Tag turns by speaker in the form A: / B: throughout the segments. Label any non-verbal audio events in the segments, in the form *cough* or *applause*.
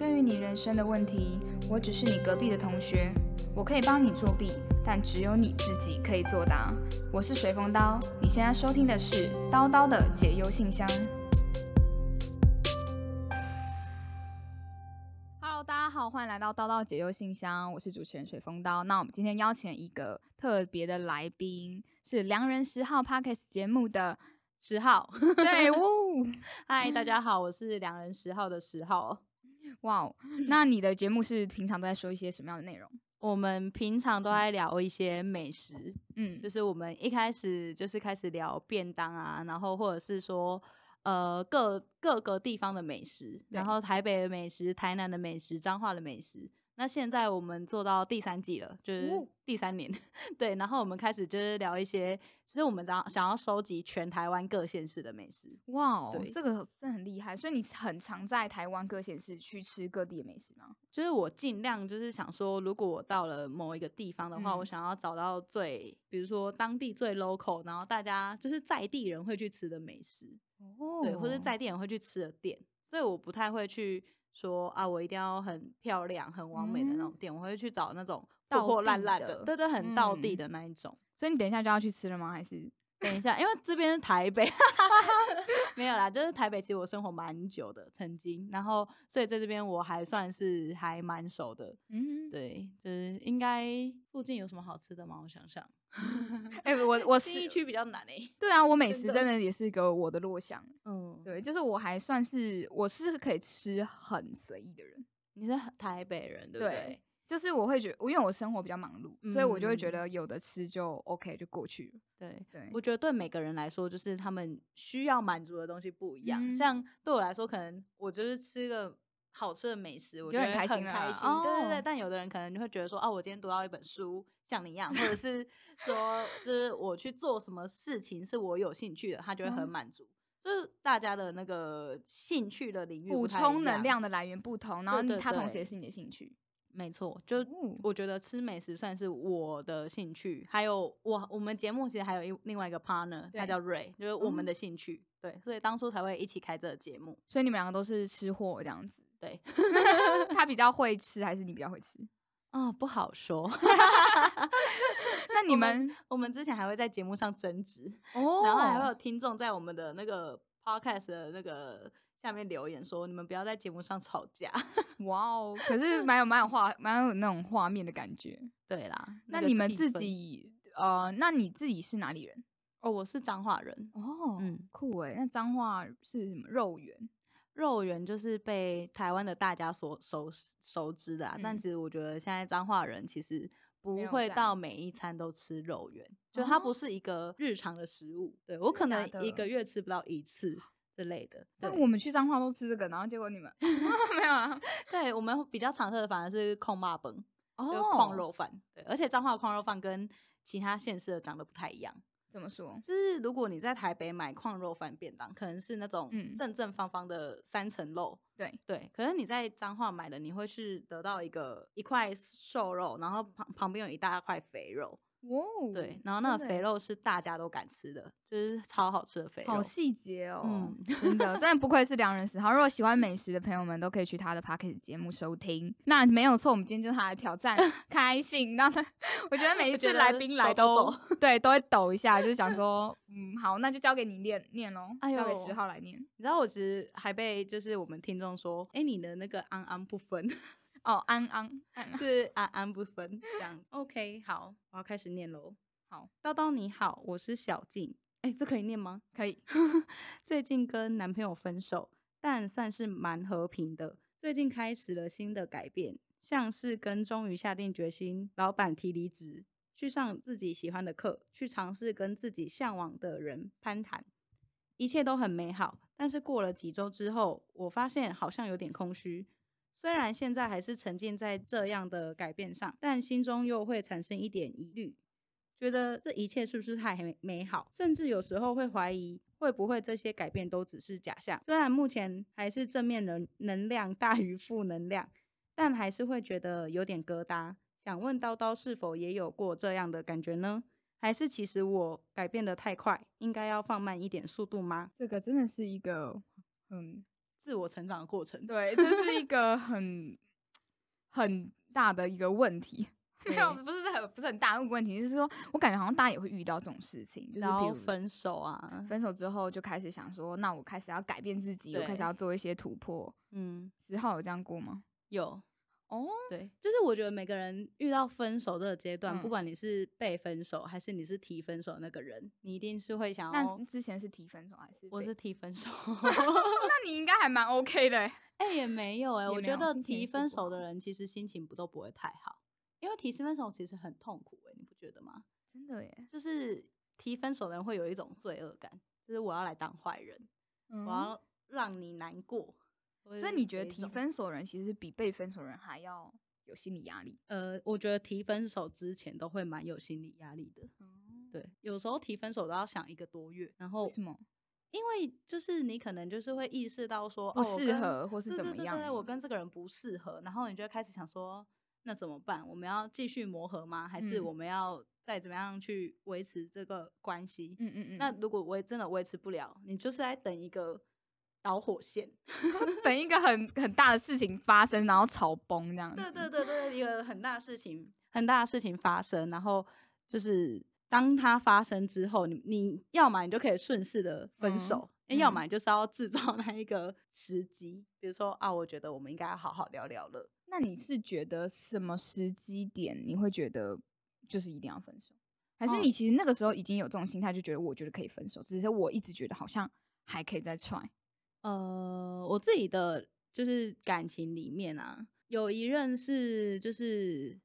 A: 对于你人生的问题，我只是你隔壁的同学，我可以帮你作弊，但只有你自己可以作答。我是随风刀，你现在收听的是叨叨的解忧信箱。Hello，大家好，欢迎来到叨叨解忧信箱，我是主持人水风刀。那我们今天邀请一个特别的来宾，是良人十号 Podcast 节目的
B: 十号。
A: 对，*laughs* 呜，
B: 嗨，大家好，我是良人十号的十号。*laughs*
A: 哇哦，那你的节目是平常都在说一些什么样的内容？
B: 我们平常都在聊一些美食，
A: 嗯，
B: 就是我们一开始就是开始聊便当啊，然后或者是说呃各各个地方的美食，然后台北的美食、台南的美食、彰化的美食。那现在我们做到第三季了，就是第三年，*laughs* 对。然后我们开始就是聊一些，其实我们想想要收集全台湾各县市的美食。
A: 哇哦，这个是很厉害。所以你很常在台湾各县市去吃各地的美食吗？
B: 就是我尽量就是想说，如果我到了某一个地方的话，我想要找到最，比如说当地最 local，然后大家就是在地人会去吃的美食，
A: 哦，
B: 对，或者在地人会去吃的店。所以我不太会去。说啊，我一定要很漂亮、很完美的那种店，我会去找那种破破烂烂的，对对，很道地的那一种。
A: 所以你等一下就要去吃了吗？还是
B: 等一下？因为这边是台北，*laughs* 没有啦，就是台北。其实我生活蛮久的，曾经，然后所以在这边我还算是还蛮熟的。嗯，对，就是应该附近有什么好吃的吗？我想想。*laughs*
A: 哎，我我
B: 新一区比较难哎。
A: 对啊，我 *laughs* 美食真的也是一个我的弱项。嗯，对，就是我还算是我是可以吃很随意的人。
B: 你是台北人对不对？
A: 就是我会觉得，因为我生活比较忙碌，所以我就会觉得有的吃就 OK 就过去了。
B: 对对，我觉得对每个人来说，就是他们需要满足的东西不一样。像对我来说，可能我就是吃个。好吃的美食，我觉得很开心。对对对，但有的人可能就会觉得说，哦，我今天读到一本书，像你一样，或者是 *laughs* 说，就是我去做什么事情是我有兴趣的，他就会很满足。就是大家的那个兴趣的领域，
A: 补充能量的来源不同，然后它同时也是你的兴趣。
B: 没错，就我觉得吃美食算是我的兴趣。还有我我们节目其实还有一另外一个 partner，他叫 Ray，，就是我们的兴趣。对，所以当初才会一起开这个节目。
A: 所以你们两个都是吃货这样子。
B: 对，*laughs*
A: 他比较会吃，还是你比较会吃？
B: 啊，*laughs* 不好说。*laughs*
A: 那你们，
B: 我们之前还会在节目上争执哦，然后还会有听众在我们的那个 podcast 的那个下面留言说：“你们不要在节目上吵架。*laughs* ”
A: 哇哦，可是蛮有蛮有画，蛮有那种画面的感觉。
B: 对啦，
A: 那你们自己，呃，那你自己是哪里人？
B: 哦，我是彰化人。
A: 哦，嗯，酷哎。那彰化是什么肉圆？
B: 肉圆就是被台湾的大家所熟熟知的啊，但其实我觉得现在彰化人其实不会到每一餐都吃肉圆，就它不是一个日常的食物。对我可能一个月吃不到一次之类的。
A: 但我们去彰化都吃这个，然后结果你们 *laughs* *laughs* 没有啊？*laughs*
B: 对我们比较常喝的反而是控骂崩，就矿肉饭。对，而且彰化的矿肉饭跟其他县市的长得不太一样。
A: 怎么说？
B: 就是如果你在台北买矿肉饭便当，可能是那种正正方方的三层肉，
A: 对
B: 对。可是你在彰化买的，你会是得到一个一块瘦肉，然后旁旁边有一大块肥肉。哦，对，然后那个肥肉是大家都敢吃的，就是超好吃的肥肉。
A: 好细节哦，嗯，真的，真的不愧是良人十号。如果喜欢美食的朋友们，都可以去他的 p o c k e t 节目收听。那没有错，我们今天就他来挑战 *laughs* 开心。那我觉得每一次来宾来都对都会抖一下，就是想说，嗯，好，那就交给你念念喽，交给十号来念。
B: 你知道我其实还被就是我们听众说，哎，你的那个安安不分。
A: 哦，安安
B: 是安安不分这样。*laughs* OK，好，我要开始念喽。
A: 好，
B: 叨叨你好，我是小静。哎，这可以念吗？
A: 可以。*laughs*
B: 最近跟男朋友分手，但算是蛮和平的。最近开始了新的改变，像是跟终于下定决心，老板提离职，去上自己喜欢的课，去尝试跟自己向往的人攀谈，一切都很美好。但是过了几周之后，我发现好像有点空虚。虽然现在还是沉浸在这样的改变上，但心中又会产生一点疑虑，觉得这一切是不是太美好？甚至有时候会怀疑，会不会这些改变都只是假象？虽然目前还是正面能能量大于负能量，但还是会觉得有点疙瘩。想问叨叨是否也有过这样的感觉呢？还是其实我改变的太快，应该要放慢一点速度吗？
A: 这个真的是一个嗯。自
B: 自我成长的过程。
A: 对，这是一个很很大的一个问题。没有，*laughs* 不是很不是很大的问题，就是说我感觉好像大家也会遇到这种事情，就是
B: 然后分手啊，
A: 分手之后就开始想说，那我开始要改变自己，我开始要做一些突破。
B: 嗯，
A: 十号有这样过吗？
B: 有
A: 哦，
B: 对，就是我觉得每个人遇到分手这个阶段，
A: 嗯
B: 不管你是被分手还是你是提分手的那个人，你一定是会想
A: 那
B: 要。
A: 之前是提分手还是被？
B: 我是提分手，*laughs*
A: 那你应该还蛮 OK 的欸。
B: 哎、也没有哎、
A: 也没
B: 我觉得
A: 心情
B: 提分
A: 不
B: 手的人其实心情不都不会太好，因为提分手其实很痛苦哎、你不觉得吗？
A: 真的耶，
B: 就是提分手的人会有一种罪恶感，就是我要来当坏人，
A: 嗯
B: 我要让你难过。
A: 所以你觉得提？分手人其实比被分手人还要有心理压力？
B: 呃，我觉得提分手之前都会蛮有心理压力的。
A: 对，
B: 对，有时候提分手都要想一个多月，然后
A: 为什么
B: 因为就是你可能就是会意识到说
A: 不
B: 哦
A: 适合或是怎么样
B: 对对对，我跟这个人不适合，然后你就开始想说，那怎么办？我们要继续磨合吗？还是
A: 嗯
B: 我们要再怎么样去维持这个关系？
A: 嗯嗯嗯，
B: 那如果我也真的维持不了，你就是在等一个导火线。*laughs*
A: 等一个很很大的事情发生，然后吵崩这样子。
B: 对对对对，一个很大的事情，很大的事情发生，然后就是当它发生之后，你你要么你就可以顺势的分
A: 嗯
B: 手，诶要
A: 嗯
B: 么你就是要制造那一个时机，比如说啊，我觉得我们应该要好好聊聊了。
A: 那你是觉得什么时机点你会觉得就是一定要分手，还是
B: 哦
A: 你其实那个时候已经有这种心态，就觉得我觉得可以分手，只是我一直觉得好像还可以再 try。
B: 呃，我自己的就是感情里面啊，有一任是就是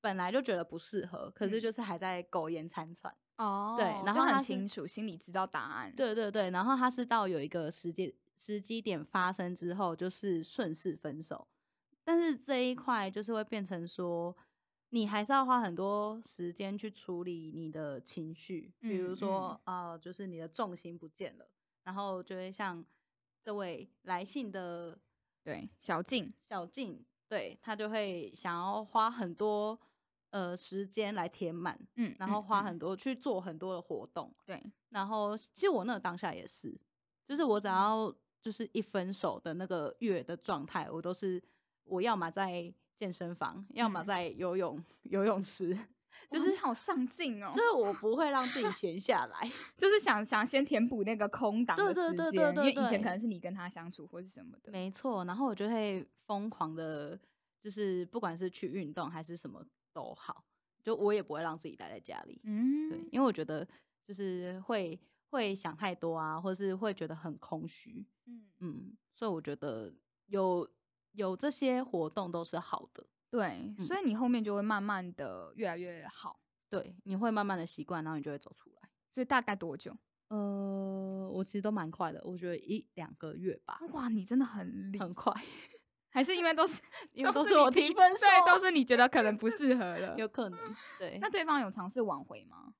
B: 本来就觉得不适合，可是
A: 嗯
B: 就是还在苟延残喘。
A: 哦对
B: 然后
A: 很清楚，心里知道答案。，
B: 对对对，然后他是到有一个时间时机点发生之后，就是顺势分手。但是这一块就是会变成说，你还是要花很多时间去处理你的情绪，比如
A: 嗯
B: 说啊、呃就是你的重心不见了，然后就会像这位来信的
A: 对，小静，
B: 小静，对他就会想要花很多呃时间来填满，
A: 嗯，
B: 然后花很多、去做很多的活动。
A: 对，
B: 然后其实我那个当下也是，就是我只
A: 嗯。
B: 要就是一分手的那个月的状态，我都是我要么在健身房，要么
A: 嗯。
B: 在游泳游泳池，
A: 就是好上进哦
B: 就，是我不会让自己闲下来。*laughs*
A: 就是想想先填补那个空档的时间，因为以前可能是你跟他相处或是什么的。
B: 没错，然后我就会疯狂的，就是不管是去运动还是什么都好，就我也不会让自己待在家里。
A: 嗯，
B: 对，因为我觉得就是会会想太多啊，或是会觉得很空虚。
A: 嗯，
B: 嗯，所以我觉得有有这些活动都是好的，
A: 对，
B: 嗯
A: 所以你后面就会慢慢的越来越好。
B: 对，你会慢慢的习惯，然后你就会走出来。
A: 所以大概多久？
B: 呃，我其实都蛮快的，我觉得一两个月吧，
A: 哇，你真的很厉
B: 很快，
A: 还是因为都是 *laughs*
B: 因为都
A: 是
B: 是我提分手，
A: 对，都是你觉得可能不 *laughs* 适合的。
B: 有可能。*laughs* 对，
A: 那对方有尝试挽回吗？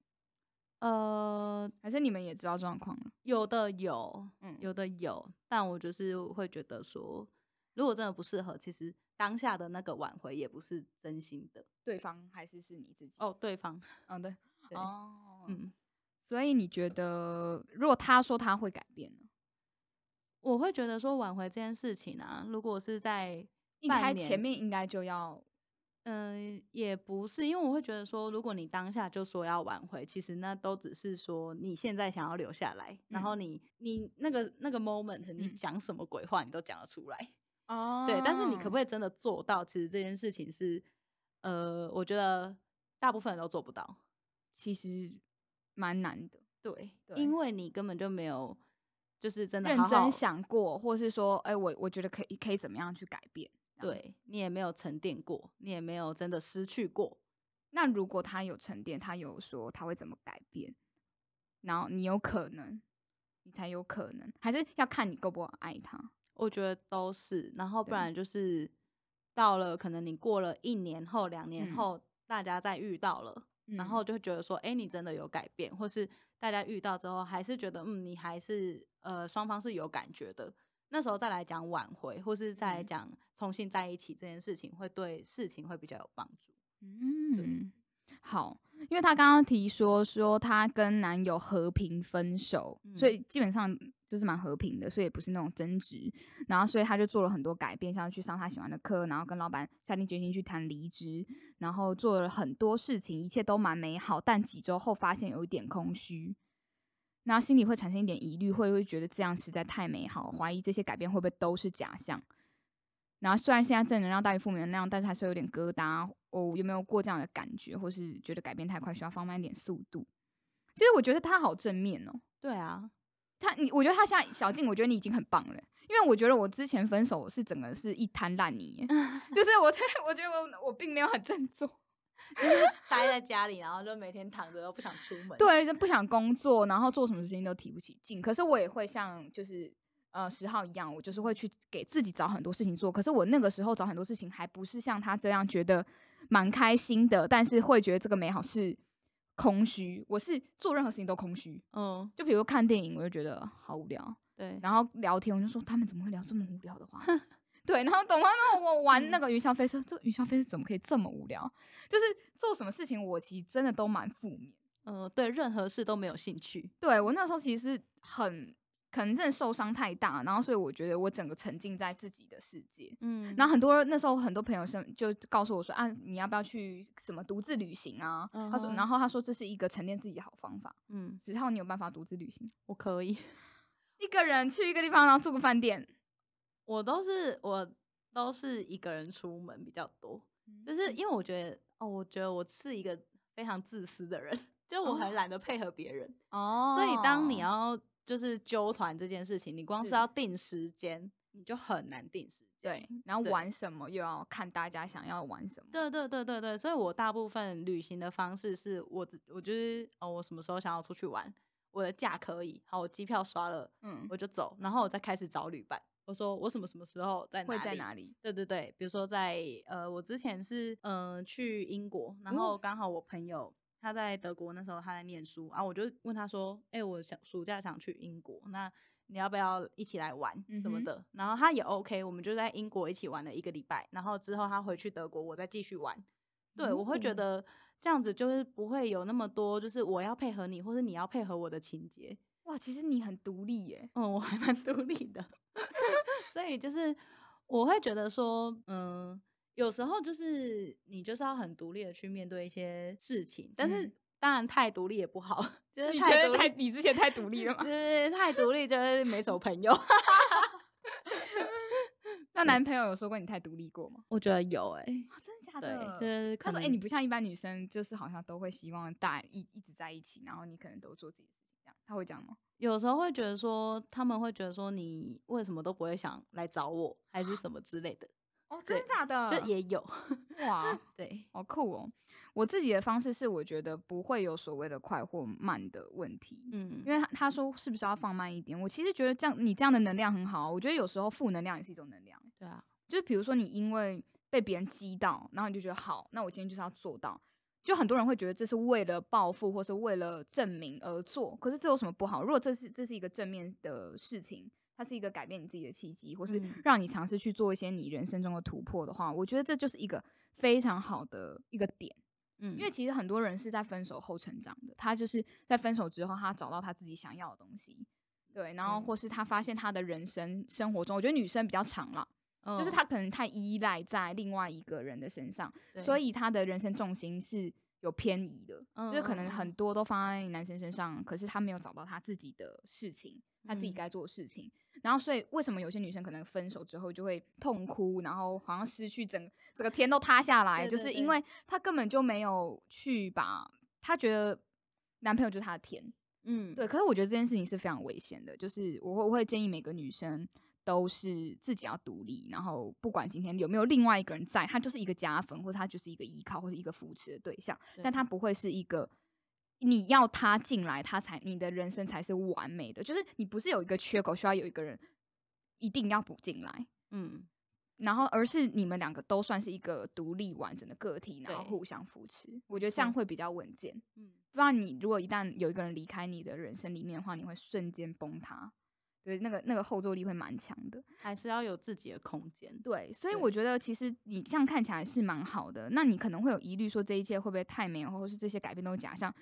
B: 呃，
A: 还是你们也知道状况了？
B: 有的有，
A: 嗯
B: 有的有，但我就是会觉得说，如果真的不适合，其实当下的那个挽回也不是真心的。
A: 对方还是是你自己？
B: 哦，对方，
A: 嗯，对，*laughs*
B: 对
A: 哦，
B: 嗯，
A: 所以你觉得，如果他说他会改变呢？
B: 我会觉得说挽回这件事情啊，如果是在
A: 一开前面应该就要，
B: 嗯，也不是，因为我会觉得说，如果你当下就说要挽回，其实那都只是说你现在想要留下来，然后你你那个那个 moment，你
A: 嗯
B: 讲什么鬼话你都讲得出来，
A: 哦
B: 对。但是你可不可以真的做到？其实这件事情是，呃，我觉得大部分人都做不到，
A: 其实蛮难的。
B: 对，
A: 对
B: 因为你根本就没有，就是真的
A: 认真想过，或是说，哎、我我觉得可以可以怎么样去改变？
B: 对你也没有沉淀过，你也没有真的失去过，
A: 那如果他有沉淀，他有说他会怎么改变，然后你有可能，你才有可能，还是要看你够不够爱他。
B: 我觉得都是，然后不然就是到了可能你过了一年后、两年
A: 嗯。
B: 后，大家再遇到了，然后就会觉得说，哎、你真的有改变，或是大家遇到之后还是觉得，嗯，你还是呃双方是有感觉的，那时候再来讲挽回，或是再来
A: 嗯。
B: 讲重新在一起这件事情，会对事情会比较有帮助。
A: 嗯，好，因为她刚刚提说说她跟男友和平分手，所
B: 嗯。
A: 以基本上就是蛮和平的，所以也不是那种争执。然后所以他就做了很多改变，像去上他喜欢的课，然后跟老板下定决心去谈离职，然后做了很多事情，一切都蛮美好。但几周后发现有一点空虚，然后心里会产生一点疑虑，会不会觉得这样实在太美好，怀疑这些改变会不会都是假象？然后虽然现在正能量大于负面能量，但是还是有点疙瘩。哦，有没有过这样的感觉，或是觉得改变太快，需要放慢点速度？其实我觉得他好正面哦。
B: 对啊，
A: 他你，我觉得他现在小静，我觉得你已经很棒了。因为我觉得我之前分手是整个是一滩烂泥，*laughs* 就是我，我觉得我我并没有很振作，*laughs*
B: 就是待在家里，然后就每天躺着，都不想出门。
A: 对，就不想工作，然后做什么事情都提不起劲。可是我也会像就是呃十号一样，我就是会去给自己找很多事情做。可是我那个时候找很多事情，还不是像他这样觉得。蛮开心的，但是会觉得这个美好是空虚。我是做任何事情都空虚，嗯，就比如看电影，我就觉得好无聊。
B: 对，
A: 然后聊天，我就说他们怎么会聊这么无聊的话？*laughs* 对，然后懂吗？那我玩那个云霄飞车，这个云霄飞车怎么可以这么无聊？就是做什么事情，我其实真的都蛮负面。
B: 嗯，对，任何事都没有兴趣。
A: 对我那时候其实是很。可能真的受伤太大，然后所以我觉得我整个沉浸在自己的世界，嗯，然后很多那时候很多朋友生就告诉我说啊，你要不要去什么独自旅行啊？他说，然后他说这是一个沉淀自己的好方法，嗯，只要你有办法独自旅行，
B: 我可以。*laughs*
A: 一个人去一个地方，然后住个饭店，
B: 我都是我都是一个人出门比较多，就是。因为我觉得哦，我觉得我是一个非常自私的人，*laughs* 就我很懒得配合别人。哦，所以当你。要。就是揪团这件事情，你光是要定时间，你就很难定时间。
A: 对，然后玩什么又要看大家想要玩什么。
B: 对对对对对，所以我大部分旅行的方式是我，我就是哦，我什么时候想要出去玩，我的假可以，好，我机票刷了，嗯，我就走，然后我再开始找旅伴。我说我什么什么时候在
A: 会在哪里？
B: 对对对，比如说在呃，我之前是嗯去英国，然后刚好我朋友。他在德国那时候他在念书，然后我就问他说：“哎，我想暑假想去英国，那你要不要一起来玩什么的？”然后他也 OK，我们就在英国一起玩了一个礼拜，然后之后他回去德国，我再继续玩。对我会觉得这样子就是不会有那么多，就是我要配合你，或者你要配合我的情节。
A: 哇，其实你很独立耶。
B: 嗯，我还蛮独立的，*laughs* 所以就是我会觉得说，嗯。有时候就是你就是要很独立的去面对一些事情，但是当然太独立也不好，*laughs* 就是
A: 太太你之前太独立了嘛，
B: 就是 *laughs* 太独立就是没什么朋友。*laughs*
A: 那男朋友有说过你太独立过吗？
B: 我觉得有哎，
A: 真的假的？
B: 就是
A: 他说哎，你不像一般女生，就是好像都会希望大一一直在一起，然后你可能都做自己的事情，这样他会讲吗？
B: 有时候会觉得说他们会觉得说你为什么都不会想来找我，还是什么之类的。
A: 哦，真的假的？
B: 就也有 *laughs*
A: 哇，
B: 对，
A: 好酷哦！我自己的方式是，我觉得不会有所谓的快或慢的问题，嗯，因为他他说是不是要放慢一点？我其实觉得这样，你这样的能量很好。我觉得有时候负能量也是一种能量，
B: 对啊，
A: 就是比如说你因为被别人激到，然后你就觉得好，那我今天就是要做到。就很多人会觉得这是为了报复或是为了证明而做，可是这有什么不好？如果这是这是一个正面的事情。它是一个改变你自己的契机，或是让你尝试去做一些你人生中的突破的话，我觉得这就是一个非常好的一个点。嗯，因为其实很多人是在分手后成长的，他就是在分手之后，他找到他自己想要的东西，对，然后或是他发现他的人生生活中，我觉得女生比较长了，就是他可能太依赖在另外一个人的身上，所以他的人生重心是有偏移的，就是可能很多都放在男生身上，可是他没有找到他自己的事情，他自己该做的事情。然后，所以为什么有些女生可能分手之后就会痛哭，然后好像失去整整个天都塌下来，就是因为她根本就没有去把她觉得男朋友就是她的天，嗯，对。可是我觉得这件事情是非常危险的，就是我会我会建议每个女生都是自己要独立，然后不管今天有没有另外一个人在，他就是一个加分，或者他就是一个依靠或者一个扶持的对象，但他不会是一个。你要他进来，他才你的人生才是完美的。就是你不是有一个缺口，需要有一个人一定要补进来，嗯，然后而是你们两个都算是一个独立完整的个体，然后互相扶持。我觉得这样会比较稳健。嗯，不然你如果一旦有一个人离开你的人生里面的话，你会瞬间崩塌。对，那个那个后坐力会蛮强的，
B: 还是要有自己的空间。
A: 对，所以我觉得其实你这样看起来是蛮好的。那你可能会有疑虑，说这一切会不会太美，或者是这些改变都是假象？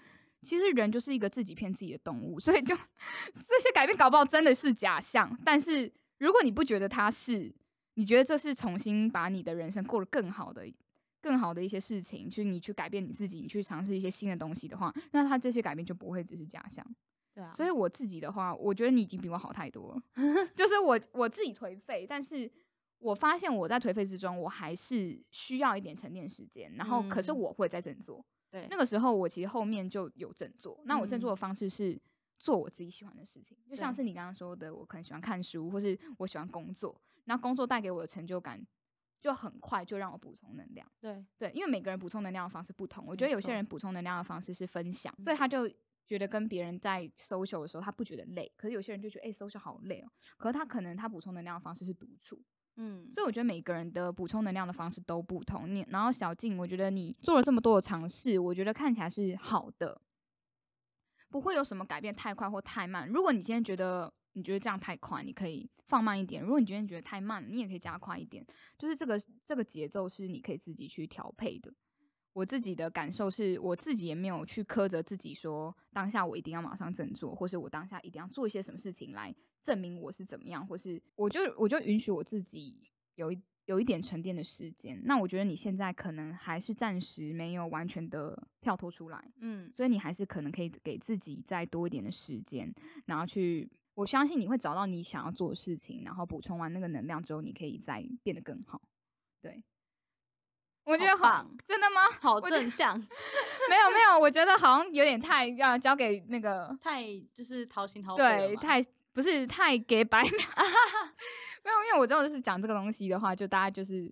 A: 其实人就是一个自己骗自己的动物，所以就 *laughs* 这些改变搞不好真的是假象。但是如果你不觉得它是，你觉得这是重新把你的人生过得更好的、更好的一些事情，就是你去改变你自己，你去尝试一些新的东西的话，那它这些改变就不会只是假象。
B: 对啊，
A: 所以我自己的话，我觉得你已经比我好太多了。*laughs* 就是我我自己颓废，但是我发现我在颓废之中，我还是需要一点沉淀时间。然后，可是
B: 嗯
A: 我会在振作。
B: 对
A: 那个时候，我其实后面就有振作。那我振作的
B: 嗯
A: 方式是做我自己喜欢的事情，就像是你刚刚说的，我可能喜欢看书，或是我喜欢工作。那工作带给我的成就感，就很快就让我补充能量。
B: 对，
A: 对，因为每个人补充能量的方式不同，我觉得有些人补充能量的方式是分享，所以他就觉得跟别人在 social 的时候，他不觉得累。可是有些人就觉得，哎、s o c i a l 好累哦。可是他可能他补充能量的方式是独处，
B: 嗯，
A: 所以我觉得每个人的补充能量的方式都不同。你然后小静，我觉得你做了这么多的尝试，我觉得看起来是好的，不会有什么改变太快或太慢。如果你今天觉得你觉得这样太快，你可以放慢一点；如果你今天觉得太慢，你也可以加快一点。就是这个这个节奏是你可以自己去调配的。我自己的感受是我自己也没有去苛责自己说当下我一定要马上振作，或是我当下一定要做一些什么事情来证明我是怎么样，或是我就我就允许我自己有一有一点沉淀的时间。那我觉得你现在可能还是暂时没有完全的跳脱出来，
B: 嗯，
A: 所以你还是可能可以给自己再多一点的时间，然后去。我相信你会找到你想要做的事情，然后补充完那个能量之后，你可以再变得更好。对，我觉得好
B: 好
A: 真的吗？
B: 好正向，*laughs*
A: 没有没有，我觉得好像有点太要交给那个 *laughs*
B: 太就是掏心掏肺
A: 对，太不是太给白 *laughs* 没有，因为我真的是讲这个东西的话，就大家就是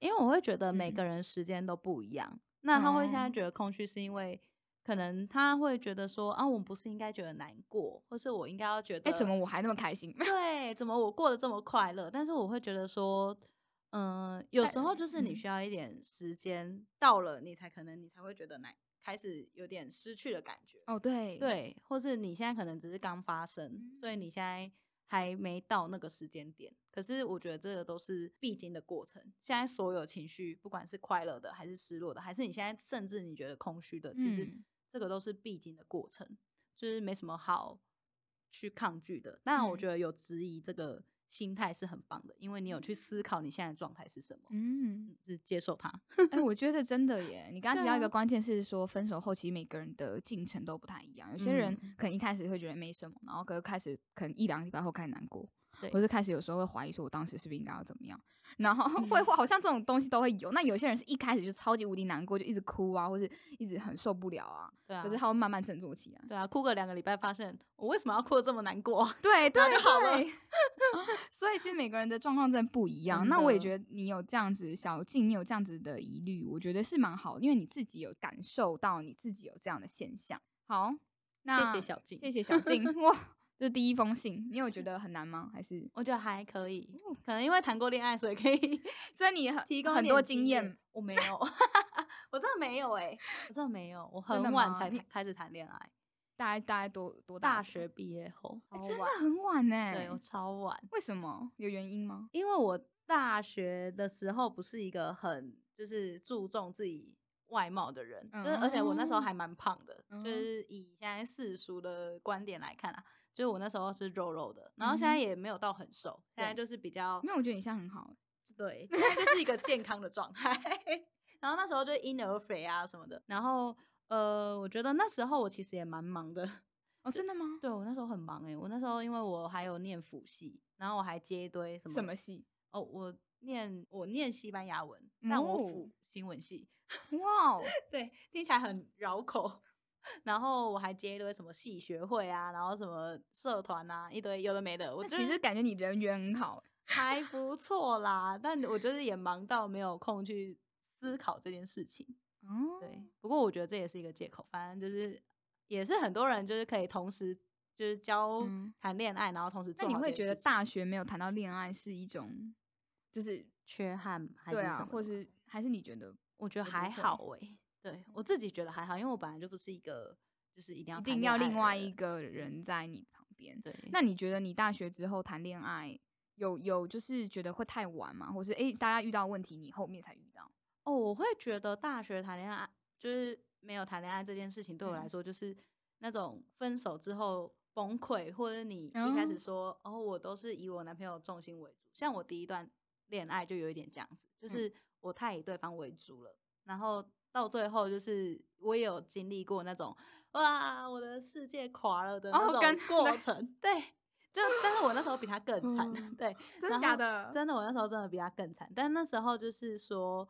B: 因为我会觉得每
A: 嗯
B: 个人时间都不一样，那他会现在
A: 哦
B: 觉得空虚，是因为可能他会觉得说啊，我不是应该觉得难过，或是我应该要觉得，
A: 哎、怎么我还那么开心？
B: 对，怎么我过得这么快乐？但是我会觉得说，嗯、有时候就是你
A: 嗯
B: 需要一点时间到了，你才可能你才会觉得难，开始有点失去的感觉。
A: 哦，对，
B: 对，或是你现在可能只是刚发生，所以你现在还没到那个时间点。可是我觉得这个都是必经的过程。现在所有情绪，不管是快乐的，还是失落的，还是你现在甚至你觉得空虚的，其实
A: 嗯
B: 这个都是必经的过程，就是没什么好去抗拒的。当然，我
A: 嗯
B: 觉得有质疑这个心态是很棒的，因为你有去思考你现在的状态是什么，
A: 嗯，
B: 嗯就是接受它。
A: 哎、我觉得真的耶。你刚刚提到一个关键是说，分手后其实每个人的进程都不太一样。有些人
B: 嗯
A: 可能一开始会觉得没什么，然后可是开始可能一两个礼拜后开始难过，
B: 对
A: 或是开始有时候会怀疑说，我当时是不是应该要怎么样？然后会会好像这种东西都会有。那有些人是一开始就超级无敌难过，就一直哭啊，或是一直很受不了啊。
B: 对啊，
A: 可是他会慢慢振作起来。
B: 对啊，哭个两个礼拜，发现我为什么要哭的这么难过？
A: 对对
B: 然后就好了 *laughs*
A: 所以其实每个人的状况真的不一样。那我也
B: 的
A: 觉得你有这样子小静，你有这样子的疑虑，我觉得是蛮好，因为你自己有感受到你自己有这样的现象。好，那
B: 谢小静
A: 谢谢小静。*laughs* 哇，这第一封信，你有觉得很难吗？还是
B: 我觉得还可以，可能因为谈过恋爱，所以可以 *laughs*
A: 所以你很 *laughs*
B: 提供
A: 很多
B: 点经
A: 经验？。
B: 我没有，*laughs* 我真的没有哎、我真的没有，我很晚才谈开始谈恋爱，
A: 大概大概多多
B: 大学毕业后，
A: 哎真的很晚呢、
B: 对我超晚，
A: 为什么？有原因吗？
B: 因为我大学的时候不是一个很就是注重自己外貌的人，就是而且我那时候
A: 嗯
B: 还蛮胖的，
A: 嗯
B: 就是以现在世俗的观点来看啊，就是我那时候是肉肉的，然后现在
A: 嗯
B: 也没有到很瘦，现在就是比较
A: 没有，我觉得你现在很好。*laughs*
B: 对，现在就是一个健康的状态。*laughs* 然后那时候就婴儿肥啊什么的，然后呃，我觉得那时候我其实也蛮忙的。
A: 哦，真的吗？
B: 对我那时候很忙诶、我那时候因为我还有念辅系，然后我还接一堆什么
A: 什么系？
B: 哦，我念我念西班牙文，但我
A: 哦
B: 辅新闻系，
A: 哇哦，*laughs*
B: 对，听起来很绕口。然后我还接一堆什么系学会啊，然后什么社团啊，一堆有的没的。我
A: 其实感觉你人缘很好。
B: 还 *laughs* 不错啦，但我就是也忙到没有空去思考这件事情。
A: 嗯，
B: 对，不过我觉得这也是一个借口，反正就是也是很多人就是可以同时就是教
A: 嗯
B: 谈恋爱，然后同时
A: 你会觉得大学没有谈到恋爱是一种，就是
B: 缺憾还是
A: 或是还是你觉得
B: 我觉得还
A: 会
B: 好诶、对我自己觉得还好，因为我本来就不是一个就是一定要
A: 一定要另外一个人在你旁边？
B: 对，
A: 那你觉得你大学之后谈恋爱有有就是觉得会太晚吗？或是诶、大家遇到问题你后面才遇到？
B: 哦，我会觉得大学谈恋爱就是没有谈恋爱这件事情对我来
A: 嗯
B: 说，就是那种分手之后崩溃，或者你一开始说哦，我都是以我男朋友重心为主，像我第一段恋爱就有一点这样子，就是我太以对方为主了，然后到最后就是我也有经历过那种哇，我的世界垮了的那种过程，对，就但是我那时候比他更惨，对，
A: 真的假的？
B: 真的，我那时候真的比他更惨，但那时候就是说，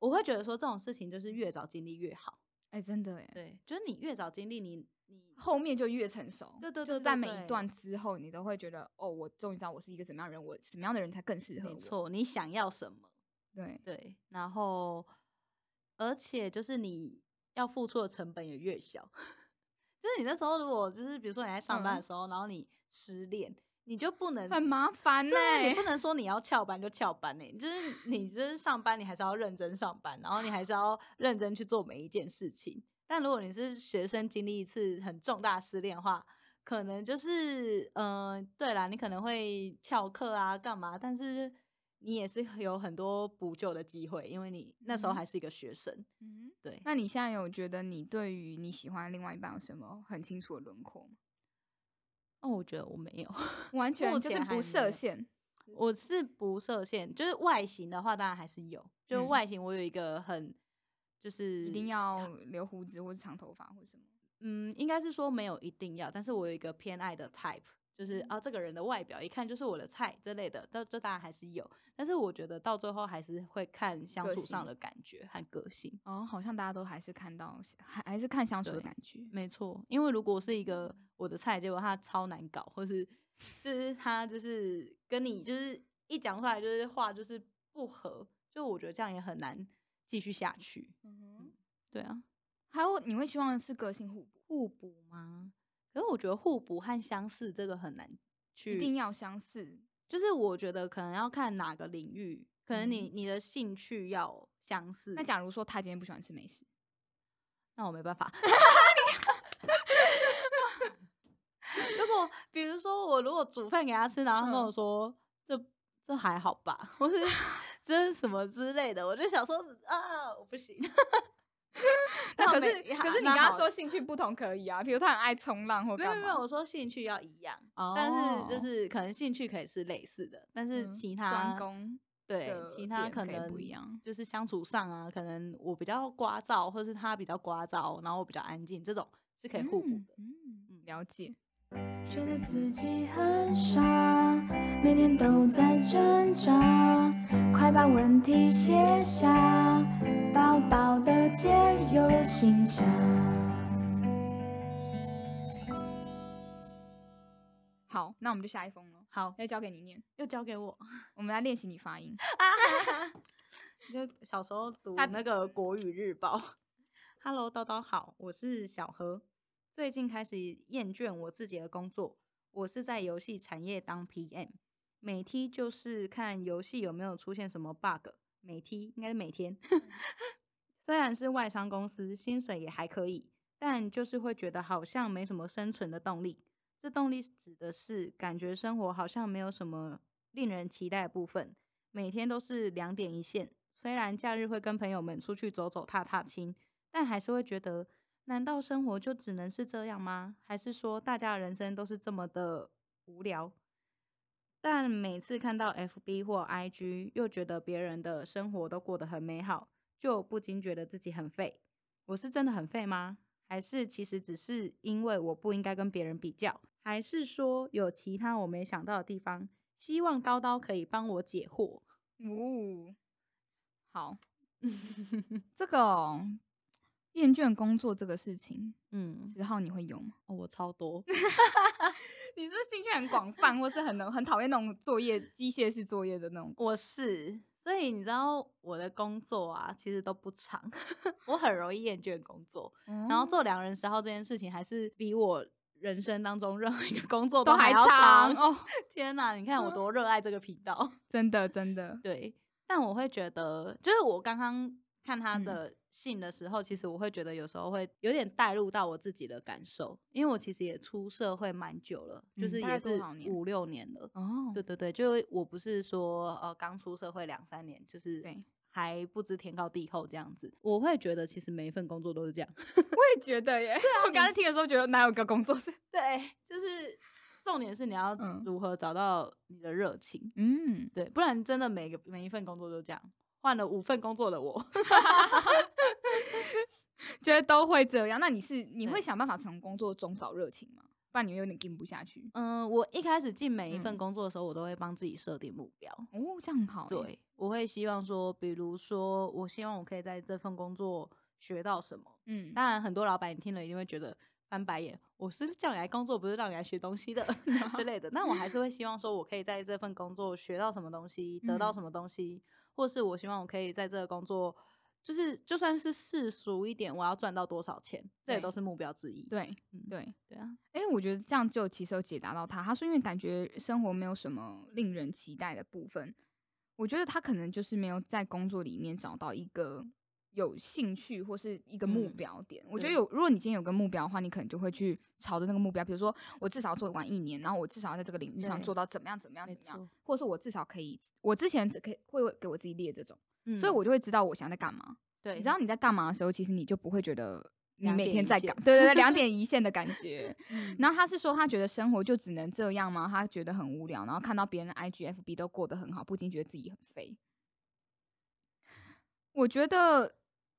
B: 我会觉得说这种事情就是越早经历越好。
A: 哎，真的哎，
B: 对，就是你越早经历，你你
A: 后面就越成熟。
B: 对对对，
A: 就是在每一段之后，你都会觉得，哦，我终于知道我是一个怎么样人，我什么样的人才更适合。
B: 没错，你想要什么？
A: 对
B: 对，然后而且就是你要付出的成本也越小。*laughs* 就是你那时候，如果就是比如说你在上班的时候，然后你失恋。你就不能
A: 很麻烦呢，
B: 你不能说你要翘班就翘班呢，就是你就是上班，你还是要认真上班，然后你还是要认真去做每一件事情。但如果你是学生，经历一次很重大失恋的话，可能就是嗯，对啦，你可能会翘课啊，干嘛？但是你也是有很多补救的机会，因为你那时候还是一个学生。嗯，对。
A: 那你现在有觉得你对于你喜欢另外一半有什么很清楚的轮廓吗？
B: 哦，我觉得我没有，*laughs*
A: 完全就是不设限。
B: 我是不设限，就是外形的话，当然还是有。就外形，我有一个很，就是
A: 一定要留胡子或者长头发或什么。
B: 嗯，应该是说没有一定要，但是我有一个偏爱的 type。就是啊，这个人的外表一看就是我的菜之类的，这这当然还是有，但是我觉得到最后还是会看相处上的感觉和个性。
A: 哦，好像大家都还是看到还还是看相处的感觉。
B: 没错，因为如果是一个我的菜，结果他超难搞，或是就是他就是跟你就是一讲出来就是话就是不合，就我觉得这样也很难继续下去。嗯哼，对啊。
A: 还有你会希望是个性互补
B: 互补吗？可是我觉得互补和相似这个很难去，
A: 一定要相似。
B: 就是我觉得可能要看哪个领域，可能你你的兴趣要相似。
A: 那假如说他今天不喜欢吃美食，
B: 那我没办法。*laughs* 如果比如说我如果煮饭给他吃，然后他跟我说这这还好吧，或是 *laughs* 这是什么之类的，我就想说啊，我不行。*laughs*
A: 那可是可是你跟他说兴趣不同可以啊，比如他很爱冲浪或干
B: 嘛？没有没有，我说兴趣要一样，但是就是可能兴趣可以是类似的，但是其他
A: 专攻
B: 对其他可能
A: 不一样，
B: 就是相处上啊，可能我比较聒噪，或是他比较聒噪，然后我比较安静，这种是可以互补的。
A: 嗯，了解。
C: 觉得自己很傻，每天都在挣扎，快把问题写下，薄薄的解忧信箱。
A: 好，那我们就下一封了。
B: 好，
A: 要交给你念，
B: 又交给我，
A: 我们来练习你发音。*laughs*
B: 就小时候读那个国语日报。Hello，叨叨好，我是小何。最近开始厌倦我自己的工作，我是在游戏产业当 PM，每天就是看游戏有没有出现什么 bug，每天应该是每天。*laughs* 虽然是外商公司，薪水也还可以，但就是会觉得好像没什么生存的动力。这动力指的是感觉生活好像没有什么令人期待的部分，每天都是两点一线。虽然假日会跟朋友们出去走走踏踏青，但还是会觉得。难道生活就只能是这样吗？还是说大家的人生都是这么的无聊？但每次看到 FB 或 IG，又觉得别人的生活都过得很美好，就不禁觉得自己很废。我是真的很废吗？还是其实只是因为我不应该跟别人比较？还是说有其他我没想到的地方？希望刀刀可以帮我解惑。
A: 哦，好，这个。厌倦工作这个事情，嗯，十号你会有吗？
B: 哦，我超多。*laughs*
A: 你是不是兴趣很广泛，或是很能很讨厌那种作业机械式作业的那种？
B: 我是，所以你知道我的工作啊，其实都不长，*laughs* 我很容易厌倦工作。然后做两人十号这件事情，还是比我人生当中任何一个工作
A: 都
B: 还
A: 长
B: 哦！*laughs* 天哪，你看我多热爱这个频道，
A: 真的真的
B: 对。但我会觉得，就是我刚刚看他的。信的时候，其实我会觉得有时候会有点带入到我自己的感受，因为我其实也出社会蛮久了，就是也是五六年了。哦，对对对，就我不是说呃刚出社会两三年，就是还不知天高地厚这样子。我会觉得其实每一份工作都是这样。*laughs*
A: 我也觉得耶。对啊，我刚才听的时候觉得哪有个工作是？
B: 对，就是重点是你要
A: 嗯
B: 如何找到你的热情。
A: 嗯，
B: 对，不然真的每个每一份工作都这样。换了五份工作的我，*laughs*
A: 觉得都会这样。那你是你会想办法从工作中找热情吗？不然你有点跟不下去。
B: 嗯，我一开始进每一份
A: 嗯
B: 工作的时候，我都会帮自己设定目标。
A: 哦，这样好耶。
B: 对，我会希望说，比如说，我希望我可以在这份工作学到什么。
A: 嗯，
B: 当然，很多老板你听了一定会觉得翻白眼，我是叫你来工作，不是让你来学东西的 *laughs* 之类的。但我还是会希望说，我可以在这份工作学到什么东西，得到
A: 嗯
B: 什么东西，或是我希望我可以在这个工作，就是就算是世俗一点，我要赚到多少钱，这也
A: 对
B: 都是目标之一。
A: 对
B: 嗯
A: 对。
B: 对啊，
A: 哎、我觉得这样就其实有解答到他。他说，因为感觉生活没有什么令人期待的部分，我觉得他可能就是没有在工作里面找到一个有兴趣或是一个目
B: 嗯
A: 标点。我觉得有，如果你今天有个目标的话，你可能就会去朝着那个目标，比如说我至少要做完一年，然后我至少要在这个领域上做到怎么样怎么样怎么样，或者是我至少可以，我之前只可以会给我自己列这种，
B: 嗯
A: 所以我就会知道我想在在干嘛。
B: 对，
A: 你知道你在干嘛的时候，其实你就不会觉得你每天在干
B: 线，
A: 对对对，两点 *laughs* 一线的感觉。*laughs*
B: 嗯
A: 然后他是说，他觉得生活就只能这样吗？他觉得很无聊，然后看到别人的 IG、FB 都过得很好，不禁觉得自己很废。我觉得，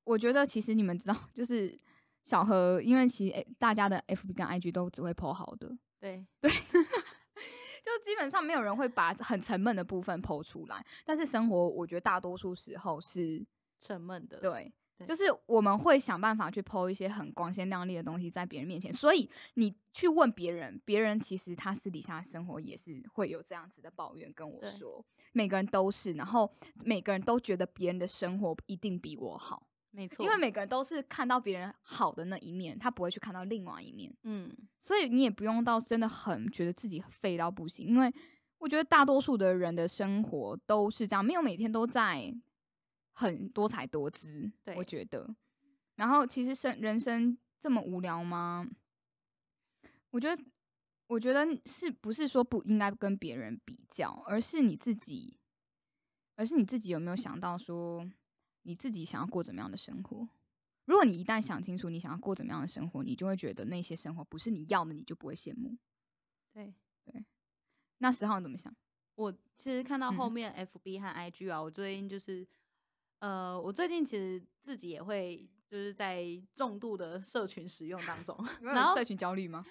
A: 我觉得其实你们知道，就是小何，因为其实、诶大家的 FB 跟 IG 都只会 po 好的，
B: 对。
A: 对 *laughs* 就基本上没有人会把很沉闷的部分 po 出来。但是生活，我觉得大多数时候是
B: 沉闷的，
A: 对，
B: 对
A: 就。是我们会想办法去剖一些很光鲜亮丽的东西在别人面前，所以你去问别人，别人其实他私底下生活也是会有这样子的抱怨跟我
B: 对。
A: 说，每个人都是，然后每个人都觉得别人的生活一定比我好，
B: 没错，
A: 因为每个人都是看到别人好的那一面，他不会去看到另外一面，
B: 嗯
A: 所以你也不用到真的很觉得自己废到不行，因为我觉得大多数的人的生活都是这样，没有每天都在很多彩多姿。我觉得，然后其实生人生这么无聊吗？我觉得，我觉得是不是说不应该跟别人比较，而是你自己，而是你自己有没有想到说你自己想要过怎么样的生活？如果你一旦想清楚你想要过怎么样的生活，你就会觉得那些生活不是你要的，你就不会羡慕。
B: 对对。
A: 那十号你怎么想？
B: 我其实看到后
A: 嗯
B: 面 FB 和 IG 啊，我最近就是，呃，我最近其实自己也会就是在重度的社群使用当中，*laughs* 然后
A: 然后社群焦虑吗？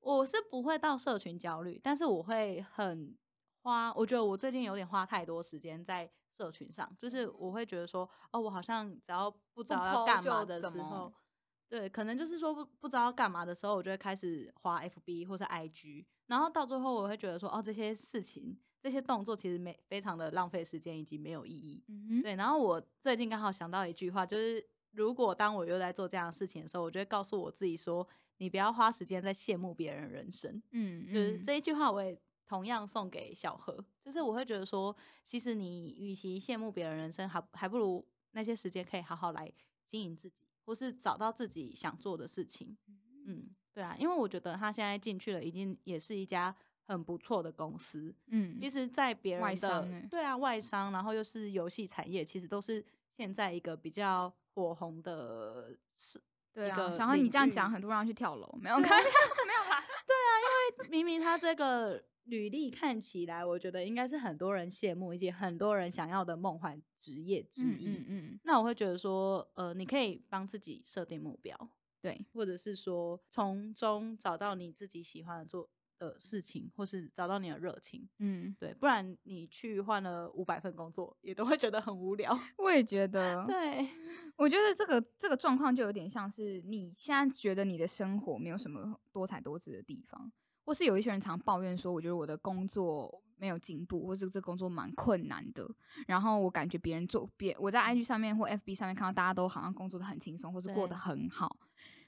B: 我是不会到社群焦虑，但是我会很花，我觉得我最近有点花太多时间在社群上，就是我会觉得说，哦，我好像只要不知道要干嘛的时候，对，可能就是说不不知道要干嘛的时候，我就会开始滑 FB 或是 IG，然后到最后我会觉得说，哦，这些事情这些动作其实没非常的浪费时间以及没有意义，
A: 嗯
B: 对，然后我最近刚好想到一句话，就是如果当我又在做这样的事情的时候，我就会告诉我自己说，你不要花时间在羡慕别人人生。
A: 嗯，
B: 就是
A: 嗯
B: 这一句话，我也同样送给小何。就是我会觉得说，其实你与其羡慕别人人生，还还不如那些时间可以好好来经营自己，或是找到自己想做的事情。嗯，对啊，因为我觉得他现在进去了，已经也是一家很不错的公司。
A: 嗯，
B: 其实，在别
A: 外
B: 人的对啊外商，然后又是游戏产业，其实都是现在一个比较火红的是。
A: 对啊，
B: 一个
A: 想要你这样讲，很多人要去跳楼，没有
B: 对 *laughs* 啊
A: 开玩笑没有啦。*laughs*
B: 明明他这个履历看起来，我觉得应该是很多人羡慕，以及很多人想要的梦幻职业之
A: 嗯
B: 一。
A: 嗯嗯，
B: 那我会觉得说，呃，你可以帮自己设定目标，
A: 对，
B: 或者是说从中找到你自己喜欢的做的事情，或是找到你的热情。
A: 嗯，
B: 对，不然你去换了五百份工作，也都会觉得很无聊。*laughs*
A: 我也觉得，
B: 对，
A: 我觉得这个这个状况就有点像是你现在觉得你的生活没有什么多彩多姿的地方，或是有一些人常抱怨说，我觉得我的工作没有进步，或是这工作蛮困难的。然后我感觉别人做别我在 IG 上面或 FB 上面看到大家都好像工作的很轻松，或是过得很好，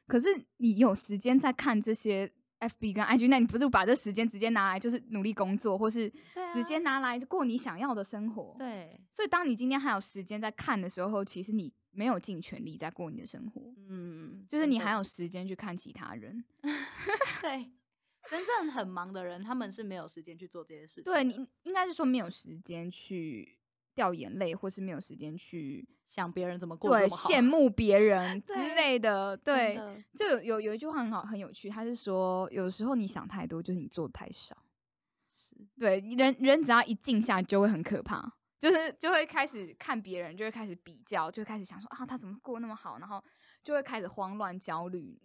A: 可是你有时间在看这些 FB 跟 IG，那你不是把这时间直接拿来就是努力工作，或是直接
B: 啊
A: 拿来过你想要的生活？
B: 对，
A: 所以，当你今天还有时间在看的时候，其实你没有尽全力在过你的生活，
B: 嗯，
A: 就是你还有时间去看其他人。*laughs*
B: 对。真正很忙的人，他们是没有时间去做这些事情。
A: 对你应该是说没有时间去掉眼泪，或是没有时间去
B: 想别人怎么过得
A: 对羡慕别人 *laughs* 之类的。对，
B: 的
A: 就有有有一句话很好很有趣，他是说，有时候你想太多，就是你做的太少。
B: 是
A: 对，人人只要一静下来就会很可怕，就是就会开始看别人，就会开始比较，就会开始想说啊，他怎么过那么好，然后就会开始慌乱焦虑。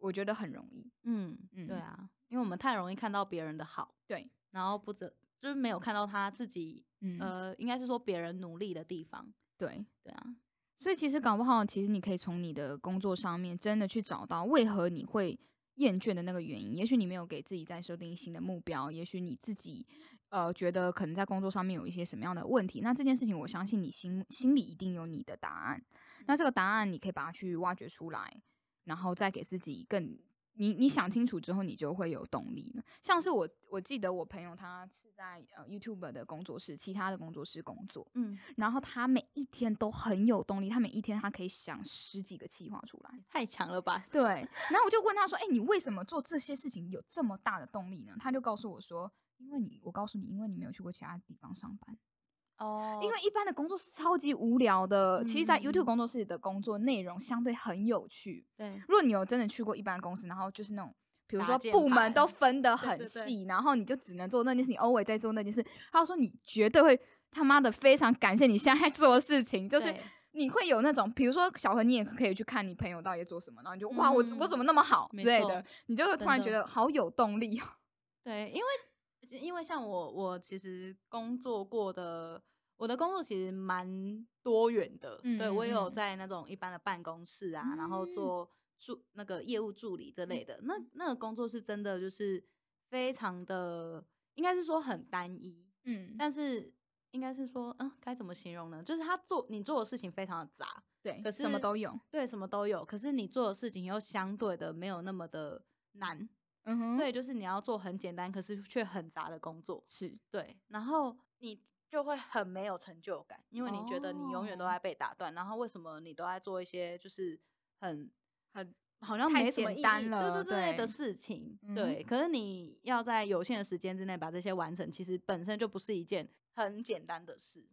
A: 我觉得很容易。
B: 嗯
A: 嗯
B: 对啊，因为我们太容易看到别人的好，
A: 对，
B: 然后不知就是没有看到他自己，
A: 嗯，
B: 呃，应该是说别人努力的地方。
A: 对。
B: 对啊，
A: 所以其实搞不好，其实你可以从你的工作上面真的去找到为何你会厌倦的那个原因。也许你没有给自己再设定新的目标，也许你自己呃觉得可能在工作上面有一些什么样的问题。那这件事情，我相信你心心里一定有你的答案。那这个答案你可以把它去挖掘出来，然后再给自己更。你你想清楚之后，你就会有动力了。像是我，我记得我朋友他是在呃 YouTube 的工作室，其他的工作室工作，
B: 嗯，
A: 然后他每一天都很有动力，他每一天他可以想十几个计划出来。
B: 太强了吧？
A: 对，然后我就问他说：“哎、你为什么做这些事情有这么大的动力呢？”他就告诉我说：“因为你，我告诉你，因为你没有去过其他地方上班，
B: 哦
A: 因为一般的工作是超级无聊的。其实，在
B: 嗯
A: YouTube 工作室的工作内容相对很有趣。
B: 对，
A: 如果你有真的去过一般的公司，然后就是那种。”比如说部门都 *laughs* 分得
B: 对
A: 很
B: 对对
A: 细，然后你就只能做那件事，你 always 在做那件事。他说你绝对会他妈的非常感谢你现在在 *laughs* 做的事情，就是你会有那种，比如说小何，你也可以去看你朋友到底在做什么，然后你就哇，我我
B: 嗯
A: 怎么那么好之类的，你就会突然觉得好有动力哦。
B: 对，因为因为像我，我其实工作过的，我的工作其实蛮多元的。
A: 嗯
B: 对我也有
A: 嗯
B: 在那种一般的办公室啊，然后
A: 嗯
B: 做助那个业务助理之类的。那那个工作是真的就是非常的，应该是说很单一，
A: 嗯，
B: 但是应该是说，嗯，该怎么形容呢？就是他做你做的事情非常的杂，
A: 对，
B: 可是
A: 什么都有。
B: 对，什么都有。可是你做的事情又相对的没有那么的难，
A: 嗯哼，
B: 所以就是你要做很简单，可是却很杂的工作。
A: 是
B: 对，然后你就会很没有成就感，因为你觉得你永远都
A: 哦
B: 在被打断，然后为什么你都在做一些就是很
A: 很
B: 好像
A: 太
B: 没什么意义
A: 简单了
B: 对对对的事情，
A: 嗯
B: 对。可是你要在有限的时间之内把这些完成，其实本身就不是一件很简单的事。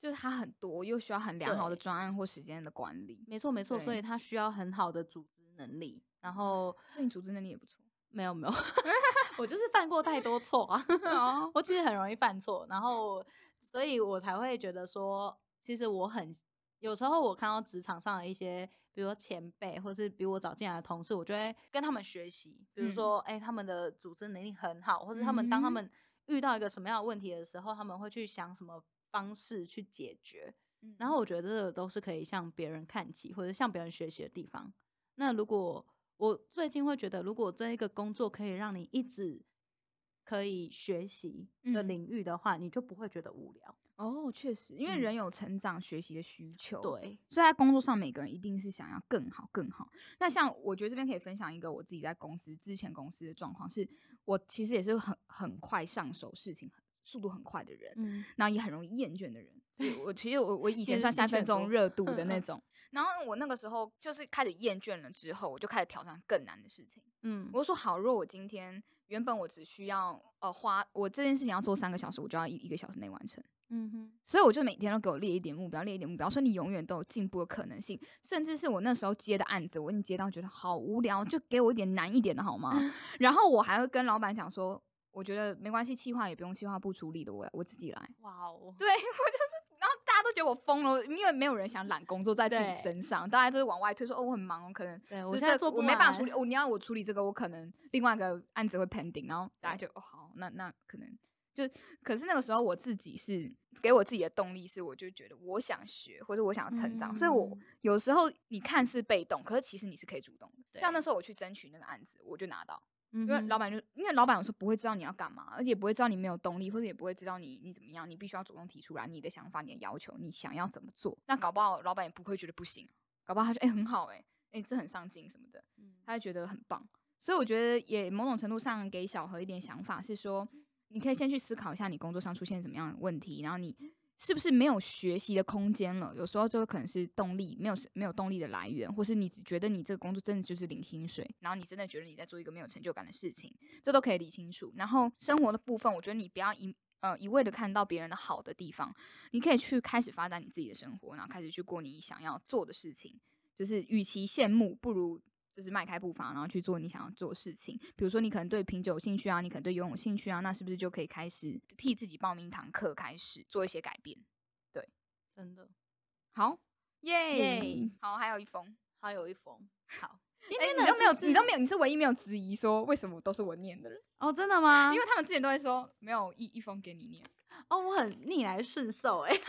A: 就是它很多，又需要很良好的专案或时间的管理。
B: 没错没错，所以它需要很好的组织能力。然后
A: 那你组织能力也不错。
B: 没有没有，*laughs* 我就是犯过太多错啊。*laughs*
A: 哦
B: 我其实很容易犯错，然后所以我才会觉得说，其实我很有时候我看到职场上的一些，比如说前辈或是比我早进来的同事，我就会跟他们学习，比如
A: 嗯
B: 说，哎、他们的组织能力很好，或者他们当他
A: 嗯
B: 们遇到一个什么样的问题的时候，他们会去想什么方式去解决。然后我觉得这个都是可以向别人看齐或者向别人学习的地方。那如果我最近会觉得，如果这一个工作可以让你一直可以学习的
A: 嗯
B: 领域的话，你就不会觉得无聊。
A: 哦，确实，因为
B: 嗯
A: 人有成长学习的需求。
B: 对，
A: 所以在工作上，每个人一定是想要更好、更好。那像我觉得这边可以分享一个我自己在公司之前公司的状况，是我其实也是很很快上手事情，速度很快的人，
B: 嗯，
A: 然后也很容易厌倦的人。所以我其实我我以前算三分钟热度的那种，然后我那个时候就是开始厌倦了之后，我就开始挑战更难的事情。
B: 嗯，
A: 我说好，如果我今天原本我只需要呃花我这件事情要做三个小时，我就要一一个小时内完成。
B: 嗯哼，
A: 所以我就每天都给我列一点目标，列一点目标，说你永远都有进步的可能性。甚至是我那时候接的案子，我已经接到觉得好无聊，就给我一点难一点的好吗？*laughs* 然后我还会跟老板讲说，我觉得没关系，企划也不用企划部处理的，我我自己来。
B: 哇哦，
A: 对 *laughs* 我就是，然后大家都觉得我疯了，因为没有人想揽工作在自己身上，大家都是往外推说哦我很忙，我可能
B: 我现在做不
A: 我没办法
B: 完
A: 处理，哦你要我处理这个，我可能另外一个案子会 pending，然后大家就哦好，那那可能就，可是那个时候我自己是给我自己的动力是，我就觉得我想学或者我想要成长，所以我
B: 嗯
A: 有时候你看似被动，可是其实你是可以主动的。像那
B: 对
A: 时候我去争取那个案子，我就拿到，
B: 因
A: 因为老板就因为老板有时候不会知道你要干嘛，而且也不会知道你没有动力，或者也不会知道你你怎么样，你必须要主动提出来你的想法、你的要求，你想要怎么做。那搞不好老板也不会觉得不行，搞不好他就哎、很好哎、哎、这很上进什么的，
B: 嗯
A: 他就觉得很棒。所以我觉得也某种程度上给小何一点想法是说，你可以先去思考一下你工作上出现怎么样的问题，然后你是不是没有学习的空间了？有时候就可能是动力没有没有动力的来源，或是你只觉得你这个工作真的就是领薪水，然后你真的觉得你在做一个没有成就感的事情，这都可以理清楚。然后生活的部分，我觉得你不要一呃一味的看到别人的好的地方，你可以去开始发展你自己的生活，然后开始去过你想要做的事情。就是与其羡慕，不如就是迈开步伐，然后去做你想要做的事情。比如说，你可能对品酒有兴趣啊，你可能对游泳有兴趣啊，那是不是就可以开始替自己报名一堂课，开始做一些改变？对，
B: 真的
A: 好，耶
B: 耶
A: 好，还有一封。
B: 还有一封。好，*laughs* 今
A: 哎、
B: 天的
A: 你都没有，你都没有，你是唯一没有质疑说为什么都是我念的人，
B: 哦，真的吗？
A: 因为他们之前都会说没有一一封给你念。
B: 哦，我很逆来顺受哎。*laughs*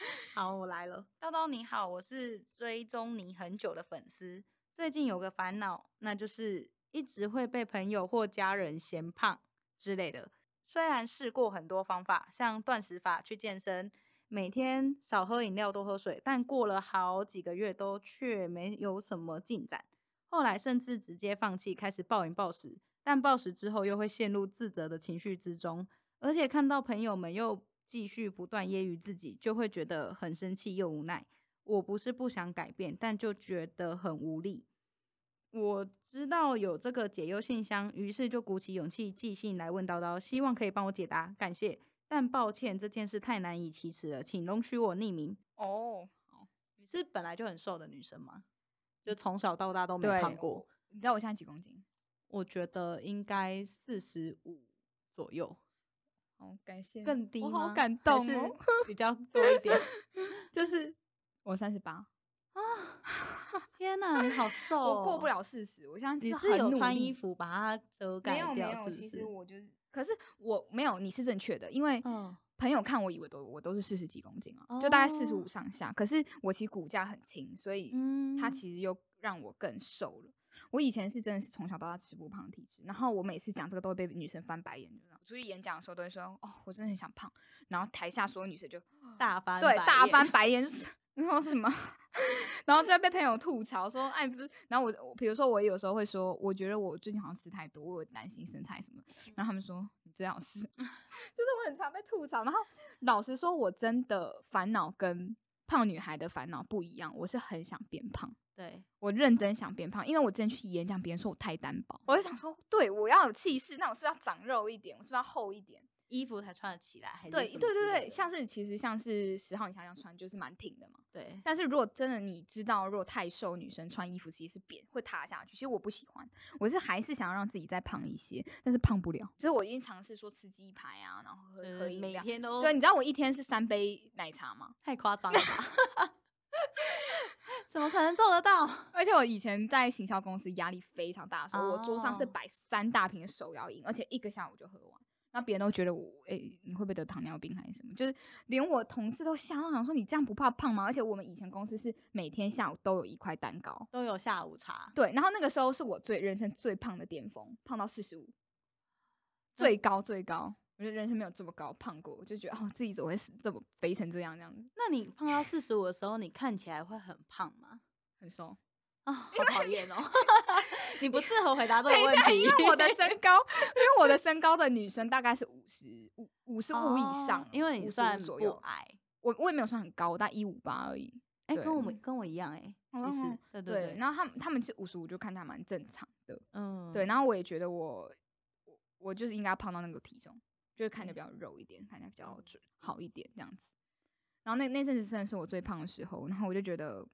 B: *laughs* 好，我来了。叨叨你好，我是追踪你很久的粉丝，最近有个烦恼，那就是一直会被朋友或家人嫌胖之类的。虽然试过很多方法，像断食法、去健身，每天少喝饮料、多喝水，但过了好几个月都却没有什么进展。后来甚至直接放弃，开始暴饮暴食，但暴食之后又会陷入自责的情绪之中，而且看到朋友们又继续不断揶揄自己，就会觉得很生气又无奈。我不是不想改变，但就觉得很无力。我知道有这个解忧信箱，于是就鼓起勇气寄信来问叨叨，希望可以帮我解答，感谢。但抱歉，这件事太难以启齿了，请容许我匿名。
A: 哦，好，
B: 你是本来就很瘦的女生吗？就从小到大都没胖过。
A: 你知道我现在几公斤？
B: 我觉得应该四十五左右，
A: 好，感谢，
B: 更低吗？
A: 我好感动哦。
B: 比较多一点 *laughs*
A: 就是我三十八，
B: 啊！*laughs* 天哪，你好瘦、
A: 我过不。了四十，我现在
B: 你
A: 是
B: 有穿衣服把它遮盖掉，
A: 有没有，
B: 是不
A: 其实？我就是，可是我没有，你是正确的，因为
B: 嗯
A: 朋友看我以为都我都是四十几公斤啊，就大概四十
B: 哦
A: 五上下。可是我其实骨架很轻，所以
B: 嗯
A: 它其实又让我更瘦了。我以前是真的是从小到大吃不胖体质，然后我每次讲这个都会被女生翻白眼，就是出去演讲的时候都会说哦，我真的很想胖，然后台下所有女生就
B: 大翻
A: 对大翻白眼，就是 *laughs* 然后什么，然后就会被朋友吐槽说，哎，不是，然后我我比如说我有时候会说，我觉得我最近好像吃太多，我有担心身材什么，然后他们说你最好是，*laughs* 就是我很常被吐槽，然后老实说，我真的烦恼跟胖女孩的烦恼不一样，我是很想变胖。
B: 对，
A: 我认真想变胖，因为我之前去演讲，别人说我太单薄，我就想说，对我要有气势，那我是不是要长肉一点？我是不是要厚一点？
B: 衣服才穿得起来，还是
A: 对对对对，像是其实像是十号你想想穿就是蛮挺的嘛。
B: 对
A: 但是如果真的你知道，如果太瘦女生穿衣服其实是扁会塌下去，其实我不喜欢，我是还是想要让自己再胖一些，但是胖不了。就是我已经尝试说吃鸡排啊，然后喝
B: 就是
A: 喝饮料。
B: 每天都
A: 对，你知道我一天是三杯奶茶吗？
B: 太夸张了吧？*laughs* 怎么可能做得到？
A: 而且我以前在行销公司压力非常大的时候，我桌上是
B: 哦
A: 摆三大瓶的手摇饮，而且一个下午就喝完。那别人都觉得我，诶、你会不会得糖尿病还是什么？就是连我同事都吓到，想说你这样不怕胖吗？而且我们以前公司是每天下午都有一块蛋糕，
B: 都有下午茶，
A: 对。然后那个时候是我最人生最胖的巅峰，胖到四十五，最高最高。我觉得人生没有这么高胖过，我就觉得哦，自己怎么会是这么肥成这样这样子，
B: 那你胖到四十五的时候，你看起来会很胖吗？
A: 很瘦。
B: 啊，*laughs* 好讨厌哦！*laughs* 你不适合回答这个问题，
A: 因为我的身高，因为我的身高的女生大概是五十五五十五以上
B: 哦，因为你
A: 55
B: 算
A: 左右，
B: 不矮，
A: 我我也没有算很高，我大概一五八而已。
B: 哎、
A: 对。
B: 跟我们跟我一样哎、其实。
A: 哦
B: 对对
A: 对，然后他们他们是五十五，就看起来蛮正常的。
B: 嗯，
A: 对，然后我也觉得我我我就是应该胖到那个体重，就是看起来比较肉一点，看起来比较准好一点这样子。然后那那阵子真的是我最胖的时候，然后我就觉得，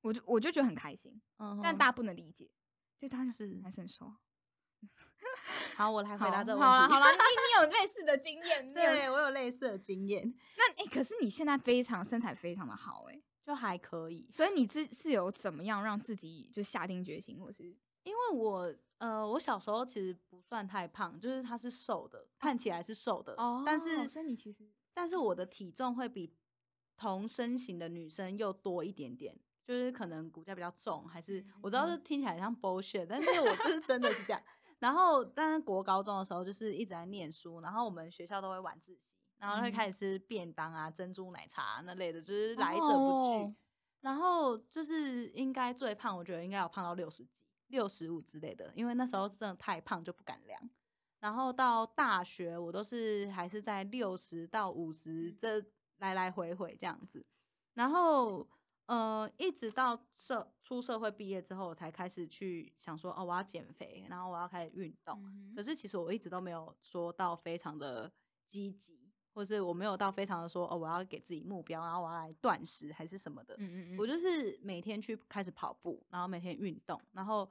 A: 我就我就觉得很开心，但大家不能理解，就他
B: 是
A: 还是很瘦啊。*laughs*
B: 好，我来回答这个问题。*laughs*
A: 好了好了，你你有类似的经验，
B: 对我有类似的经验，
A: 那哎、可是你现在非常身材非常的好哎、
B: 就还可以。
A: 所以你自是有怎么样让自己就下定决心，或是
B: 因为我呃，我小时候其实不算太胖，就是他是瘦的，看起来是瘦的，哦但是
A: 哦所以你其实
B: 但是我的体重会比同身形的女生又多一点点，就是可能骨架比较重，还是我知道这
A: 嗯
B: 听起来像 bullshit，但是我就是真的是这样。*laughs* 然后，但是国高中的时候就是一直在念书，然后我们学校都会晚自习，然后会开
A: 嗯
B: 始吃便当啊、珍珠奶茶、啊、那类的，就是来者不拒。
A: 哦
B: 然后就是应该最胖，我觉得应该有胖到六十几、六十五之类的，因为那时候真的太胖就不敢量。然后到大学，我都是还是在六十到五十这来来回回这样子。然后呃，一直到社出社会毕业之后，我才开始去想说，哦，我要减肥，然后我要开始运动。
A: 嗯
B: 可是其实我一直都没有说到非常的积极，或是我没有到非常的说哦，我要给自己目标，然后我要来断食还是什么的。
A: 嗯嗯嗯，
B: 我就是每天去开始跑步，然后每天运动，然后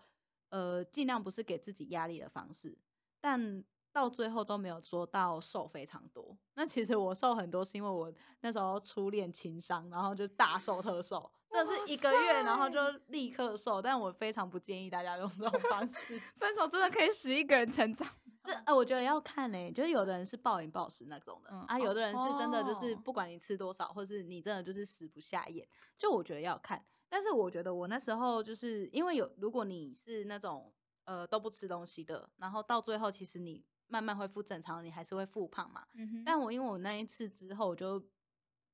B: 呃尽量不是给自己压力的方式，但到最后都没有做到瘦非常多。那其实我瘦很多是因为我那时候初恋情伤，然后就大瘦特瘦，这是一个月然后就立刻瘦，但我非常不建议大家用这种方 *laughs* 式。
A: 分手真的可以使一个人成长。*laughs*
B: 这呃，我觉得要看嘞、就是有的人是暴饮暴食那种的、
A: 嗯
B: 啊，有的人是真的就是
A: 哦
B: 不管你吃多少，或是你真的就是食不下咽，就我觉得要看。但是我觉得我那时候就是因为有，如果你是那种呃都不吃东西的，然后到最后其实你慢慢恢复正常，你还是会复胖嘛。
A: 嗯哼
B: 但我因为我那一次之后，我就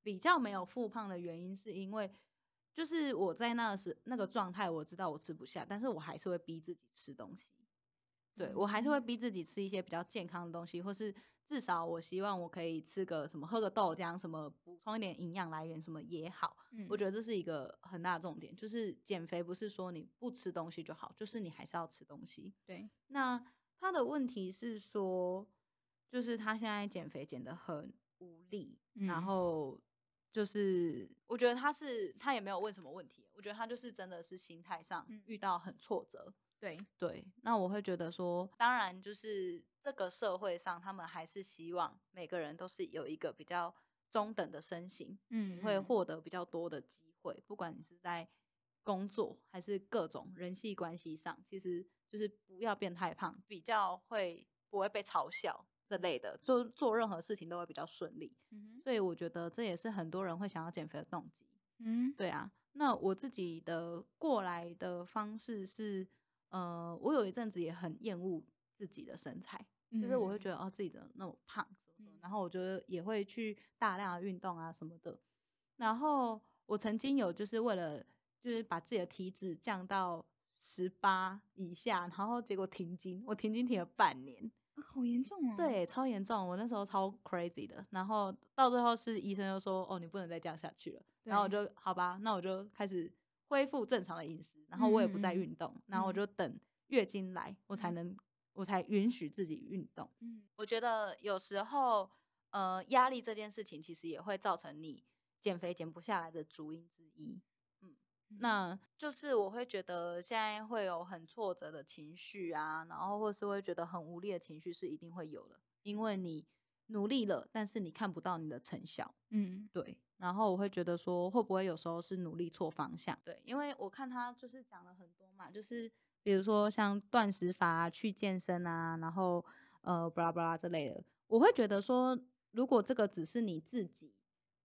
B: 比较没有复胖的原因，是因为就是我在那时那个状态，我知道我吃不下，但是我还是会逼自己吃东西。对我还是会
A: 嗯
B: 逼自己吃一些比较健康的东西，或是至少我希望我可以吃个什么，喝个豆浆，什么补充一点营养来源，什么也好。
A: 嗯
B: 我觉得这是一个很大的重点，就是减肥不是说你不吃东西就好，就是你还是要吃东西。
A: 对，
B: 那他的问题是说，就是他现在减肥减得很无力，
A: 嗯。
B: 然后就是我觉得他是他也没有问什么问题，我觉得他就是真的是心态上
A: 嗯。
B: 遇到很挫折。
A: 对，
B: 对，那我会觉得说，当然就是这个社会上，他们还是希望每个人都是有一个比较中等的身形，
A: 嗯
B: 你会
A: 嗯。
B: 获得比较多的机会，不管你是在工作还是各种人际关系上，其实就是不要变太胖，比较会不会被嘲笑这类的，做做任何事情都会比较顺利。
A: 嗯哼
B: 所以我觉得这也是很多人会想要减肥的动机。
A: 嗯
B: 对啊，那我自己的过来的方式是，呃，我有一阵子也很厌恶自己的身材，就是我会觉
A: 得，
B: 哦自己的那么胖什么什么
A: 嗯，
B: 然后我觉得也会去大量的运动啊什么的。然后我曾经有就是为了就是把自己的体脂降到十八以下，然后结果停经，我停经停了半年，
A: 啊好严重哦。，
B: 对，超严重，我那时候超 crazy 的。然后到最后是医生就说，哦，你不能再这样下去了。然后我就好吧，那我就开始恢复正常的饮食，然后我也不再运动，然后我
A: 嗯
B: 就等月经来，我才
A: 嗯
B: 能，我才允许自己运动。
A: 嗯
B: 我觉得有时候，呃，压力这件事情其实也会造成你减肥减不下来的主因之一。嗯，那就是我会觉得现在会有很挫折的情绪啊，然后或是会觉得很无力的情绪是一定会有的，因为你努力了，但是你看不到你的成效。
A: 嗯
B: 对，然后我会觉得说，会不会有时候是努力错方向？对，因为我看他就是讲了很多嘛，就是比如说像断食法啊、去健身啊，然后呃，巴拉巴拉之类的，我会觉得说，如果这个只是你自己，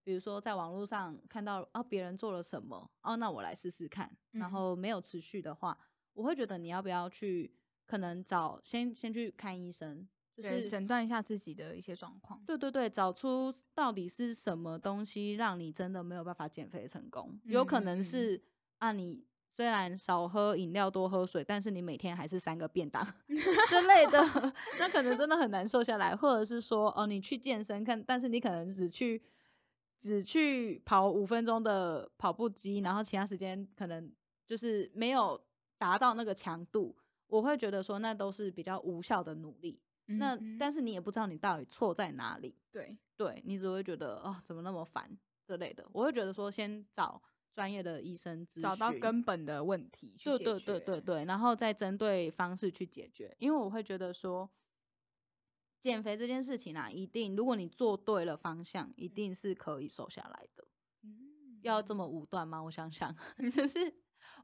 B: 比如说在网络上看到啊别人做了什么，哦，那我来试试看，然
A: 嗯
B: 后没有持续的话，我会觉得你要不要去可能找先先去看医生，就，是
A: 诊断一下自己的一些状况。
B: 对对对，找出到底是什么东西让你真的没有办法减肥成功。有可能是啊，你虽然少喝饮料多喝水，但是你每天还是三个便当 *laughs* 之类的，*laughs* 那可能真的很难瘦下来。或者是说哦，你去健身看，但是你可能只去只去跑五分钟的跑步机，然后其他时间可能就是没有达到那个强度。我会觉得说，那都是比较无效的努力。那但是你也不知道你到底错在哪里，
A: 对，
B: 对你只会觉得哦怎么那么烦之类的。我会觉得说先找专业的医生咨询，
A: 找到根本的问题去解
B: 对对对对对，然后再针对方式去解决。因为我会觉得说，减肥这件事情啊，一定如果你做对了方向，一定是可以瘦下来的。
A: 嗯
B: 要这么武断吗？我想想，*laughs* 就是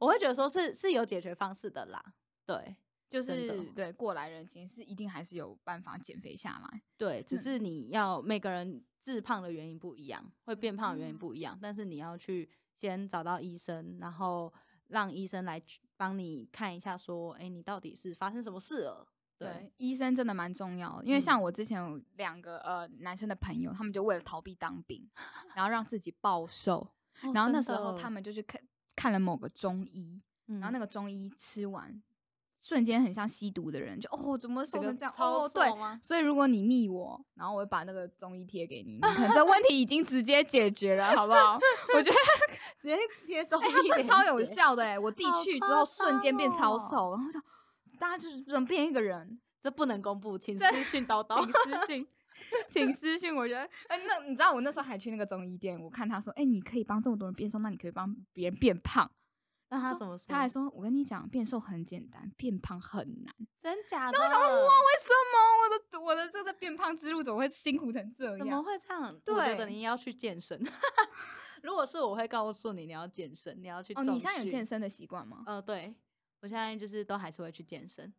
B: 我会觉得说是是有解决方式的啦。对
A: 就是对过来人，其实是一定还是有办法减肥下来。
B: 对，只
A: 嗯
B: 是你要每个人致胖的原因不一样，会变胖的原因
A: 嗯
B: 不一样，但是你要去先找到医生，然后让医生来去帮你看一下，说，哎，你到底是发生什么事了？
A: 对，医生真的蛮重要的，因为
B: 嗯
A: 像我之前有两个呃男生的朋友，他们就为了逃避当兵，*laughs* 然后让自己暴瘦，
B: 哦
A: 然后那时候他们就去看看了某个中医，然后那
B: 个
A: 个中医吃完，瞬间很像吸毒的人，就哦怎么瘦成这样？
B: 超
A: 哦对
B: 瘦，吗？
A: 所以如果你密我，然后我会把那个中医贴给你，你可能这问题已经直接解决了，好不好？*laughs* 我觉得
B: 直接贴中医
A: 超有，效的哎、我弟去之
B: 夸
A: 后瞬间变超瘦，然后就大家就是能变一个人，
B: 这不能公布，请私信叨 *laughs* 叨
A: 请。私信。请私信。我觉得，哎、那你知道我那时候还去那个中医店，我看他说，哎、你可以帮这么多人变瘦，那你可以帮别人变胖。
B: 那他怎么说？
A: 他还说，我跟你讲，变瘦很简单，变胖很难。
B: 真假的？
A: 我想说，哇，为什么我的我的这个变胖之路怎么会辛苦成这样
B: 怎么？会这样？我觉得
A: 对
B: 你要去健身。*laughs* 如果是我会告诉你，你要健身，你要去
A: 哦，你现在有健身的习惯吗？
B: 呃，对我现在就是都还是会去健身。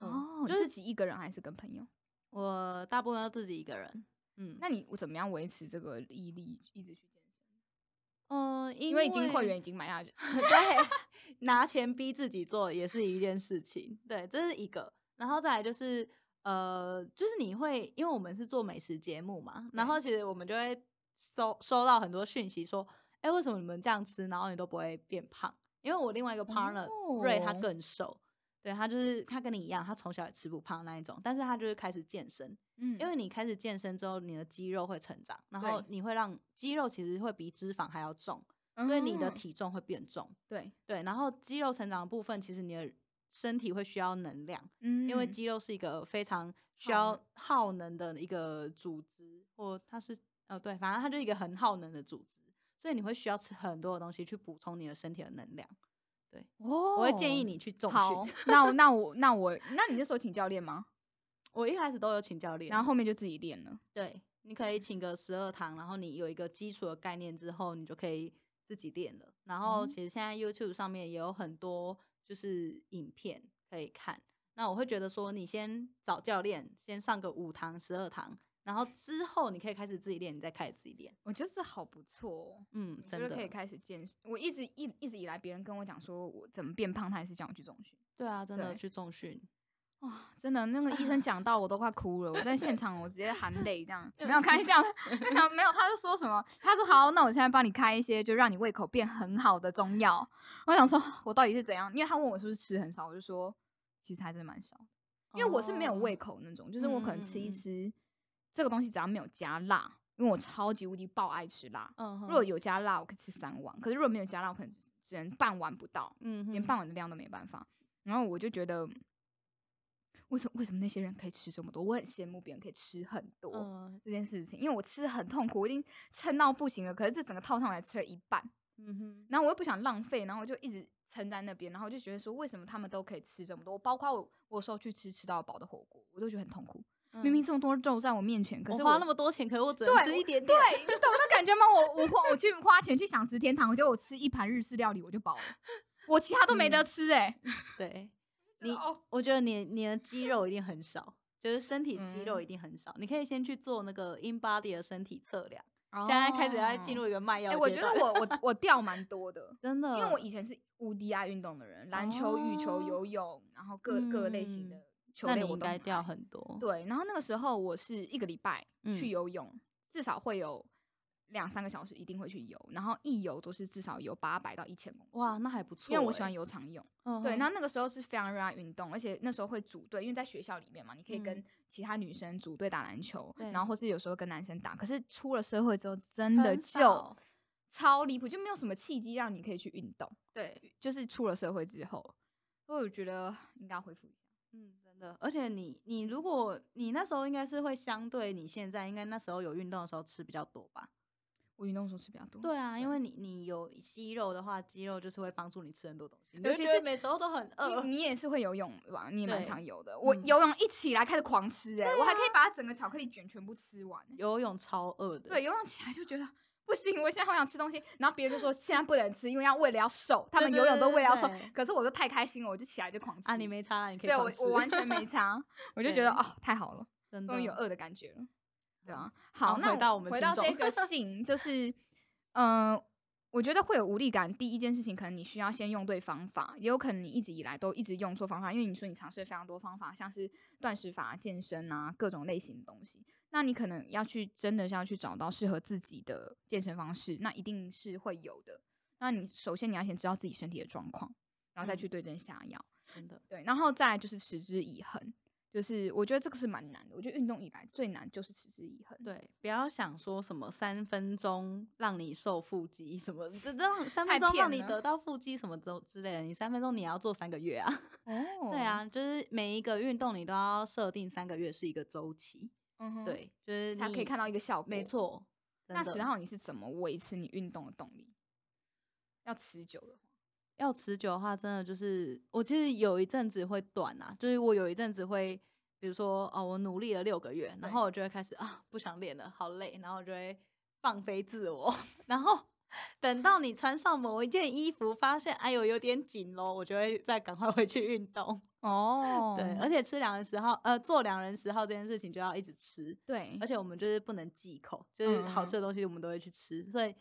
B: 嗯
A: 哦，
B: 就
A: 就是是自己一个人还是跟朋友？
B: 我大部分都自己一个人。嗯，
A: 那你怎么样维持这个毅力，一直去健身？
B: 呃，因
A: 因为已经会员已经买下去，*laughs*
B: 对，拿钱逼自己做也是一件事情。对，这是一个。然后再来就是，呃，就是你会，因为我们是做美食节目嘛，然
A: 对
B: 后其实我们就会收收到很多讯息说，哎，为什么你们这样吃，然后你都不会变胖？因为我另外一个 partner、瑞他
A: 哦。
B: 更瘦，对他就是他跟你一样，他从小也吃不胖那一种，但是他就是开始健身，
A: 嗯。
B: 因为你开始健身之后，你的肌肉会成长，然后你会让肌肉其实会比脂肪还要重，所以你的
A: 嗯。
B: 体重会变重。
A: 对，
B: 对，然后肌肉成长的部分，其实你的身体会需要能量，
A: 嗯
B: 因为肌肉是一个非常需要耗能的一个组织，或它是呃对，反正它就是一个很耗能的组织，所以你会需要吃很多的东西去补充你的身体的能量。
A: 哦
B: 我会建议你去重
A: 好
B: 训。，
A: 那我那我那我那你那时候请教练吗？*laughs*
B: 我一开始都有请教练，
A: 然后后面就自己练了。
B: 对，你可以请个十二堂，然后你有一个基础的概念之后，你就可以自己练了。然后
A: 嗯
B: 其实现在 YouTube 上面也有很多就是影片可以看。那我会觉得说，你先找教练，先上个五堂、十二堂，然后之后你可以开始自己练，你再开始自己练。
A: 我觉得这好不错哦。
B: 嗯，真的
A: 可以开始健身。我一直一一直以来，别人跟我讲说我怎么变胖，他也是叫我去重训。
B: 对啊，真的
A: 对
B: 去重训。
A: 哇，真的，那个医生讲到我都快哭了。我在现场，我直接含泪这样，*laughs* 没有开玩笑的，*laughs* 就想没有，他就说什么？他说好，那我现在帮你开一些就让你胃口变很好的中药。我想说，我到底是怎样？因为他问我是不是吃很少，我就说其实还真的蛮少，因为我是没有胃
B: 哦
A: 口那种，就是我可能吃一吃这个东西，只要没有加辣，因为我超级无敌爆爱吃辣。
B: 嗯哼，
A: 如果有加辣，我可以吃三碗；可是如果没有加辣，我可能只只能半碗不到。
B: 嗯
A: 连半碗的量都没办法。然后我就觉得，为什么为什么那些人可以吃这么多？我很羡慕别人可以吃很多、
B: 嗯
A: 这件事情，因为我吃的很痛苦，我已经撑到不行了。可是这整个套上来吃了一半，
B: 嗯哼，
A: 然后我又不想浪费，然后我就一直撑在那边，然后我就觉得说，为什么他们都可以吃这么多？包括我，我有时候去吃吃到饱的火锅，我都觉得很痛苦。明明
B: 嗯
A: 这么多肉在我面前，可是
B: 我花那么多钱，可是我只能
A: 对
B: 吃一点点。
A: 对，你懂那感觉吗？我我花我去花钱去享食天堂，我觉得我吃一盘日式料理我就饱了，我其他都没得
B: 嗯
A: 吃哎、*laughs*
B: 对，你
A: 哦
B: 我觉得你你的肌肉一定很少，就是身体肌肉
A: 嗯
B: 一定很少。你可以先去做那个 in body 的身体测量。现在开始要进入一个卖药
A: 我觉得我我我掉蛮多的，*laughs*
B: 真的，
A: 因为我以前是无敌爱运动的人，篮球、羽球、
B: 哦
A: 游泳，然后各、各类型的
B: 嗯
A: 球
B: 那你应该掉很多。
A: 对，然后那个时候我是一个礼拜去
B: 嗯
A: 游泳，至少会有两三个小时一定会去游，然后一游都是至少游八百到一千公尺。
B: 哇，那还不错欸。
A: 因为我喜欢游长泳，对，那那个时候是非常热爱运动，而且那时候会组队，因为在学校里面嘛，你可以跟
B: 嗯
A: 其他女生组队打篮球，
B: 对
A: 然后或是有时候跟男生打。可是出了社会之后，真的就超离谱，就没有什么契机让你可以去运动。
B: 对，
A: 就是出了社会之后，所以我觉得应该要恢复一下。
B: 嗯，真的。而且你你如果你那时候应该是会相对你现在应该那时候有运动的时候吃比较多吧？
A: 我运动的时候吃比较多，
B: 对啊，因为你你有肌肉的话，肌肉就是会帮助你吃很多东西，
A: 尤其是
B: 每时候都很饿。
A: 你你也是会游泳吧？你也蛮常游的。我
B: 嗯
A: 游泳一起来开始狂吃、哎、我还可以把整个巧克力卷全部吃完、欸
B: 游泳超饿的，
A: 对，游泳起来就觉得不行，我现在好想吃东西，然后别人就说现在不能吃，因为要为了要瘦，他们游泳都为了要瘦。可是我就太开心了，我就起来就狂吃。
B: 啊，你没差，你可以
A: 对我我完全没差，*laughs* 我就觉得哦太好了，*laughs*
B: 真的
A: 终于有饿的感觉了。对啊，
B: 好
A: 好，那
B: 回到我们
A: 回到这个 *laughs* 信，就是嗯、呃我觉得会有无力感。第一件事情，可能你需要先用对方法，也有可能你一直以来都一直用错方法，因为你说你尝试了非常多方法，像是断食法、健身啊，各种类型的东西。那你可能要去真的是要去找到适合自己的健身方式，那一定是会有的。那你首先你要先知道自己身体的状况，然后再
B: 嗯
A: 去对症下药。
B: 真的。
A: 对，然后再来就是持之以恒，就是我觉得这个是蛮难的。我觉得运动以来最难就是持之以恒。
B: 对，不要想说什么三分钟让你瘦腹肌什么，就让三分钟让你得到腹肌什么之之类的，你三分钟你要做三个月啊。*laughs*
A: 哦
B: 对，啊，就是每一个运动你都要设定三个月是一个周期。
A: 嗯哼，
B: 对，就是
A: 才可以看到一个效果。
B: 没。错。
A: 那十号你是怎么维持你运动的动力？要持久的话，
B: 要持久的话，真的就是我其实有一阵子会短啊，就是我有一阵子会，比如说哦，我努力了六个月，然后我就会开始啊不想练了，好累，然后我就会放飞自我，*laughs* 然后等到你穿上某一件衣服，发现哎呦有点紧喽，我就会再赶快回去运动。
A: 哦
B: 对，而且吃两人十号，呃，做两人十号这件事情就要一直吃，
A: 对。
B: 而，且我们就是不能忌口，就是好
A: 嗯
B: 吃的东西我们都会去吃，所以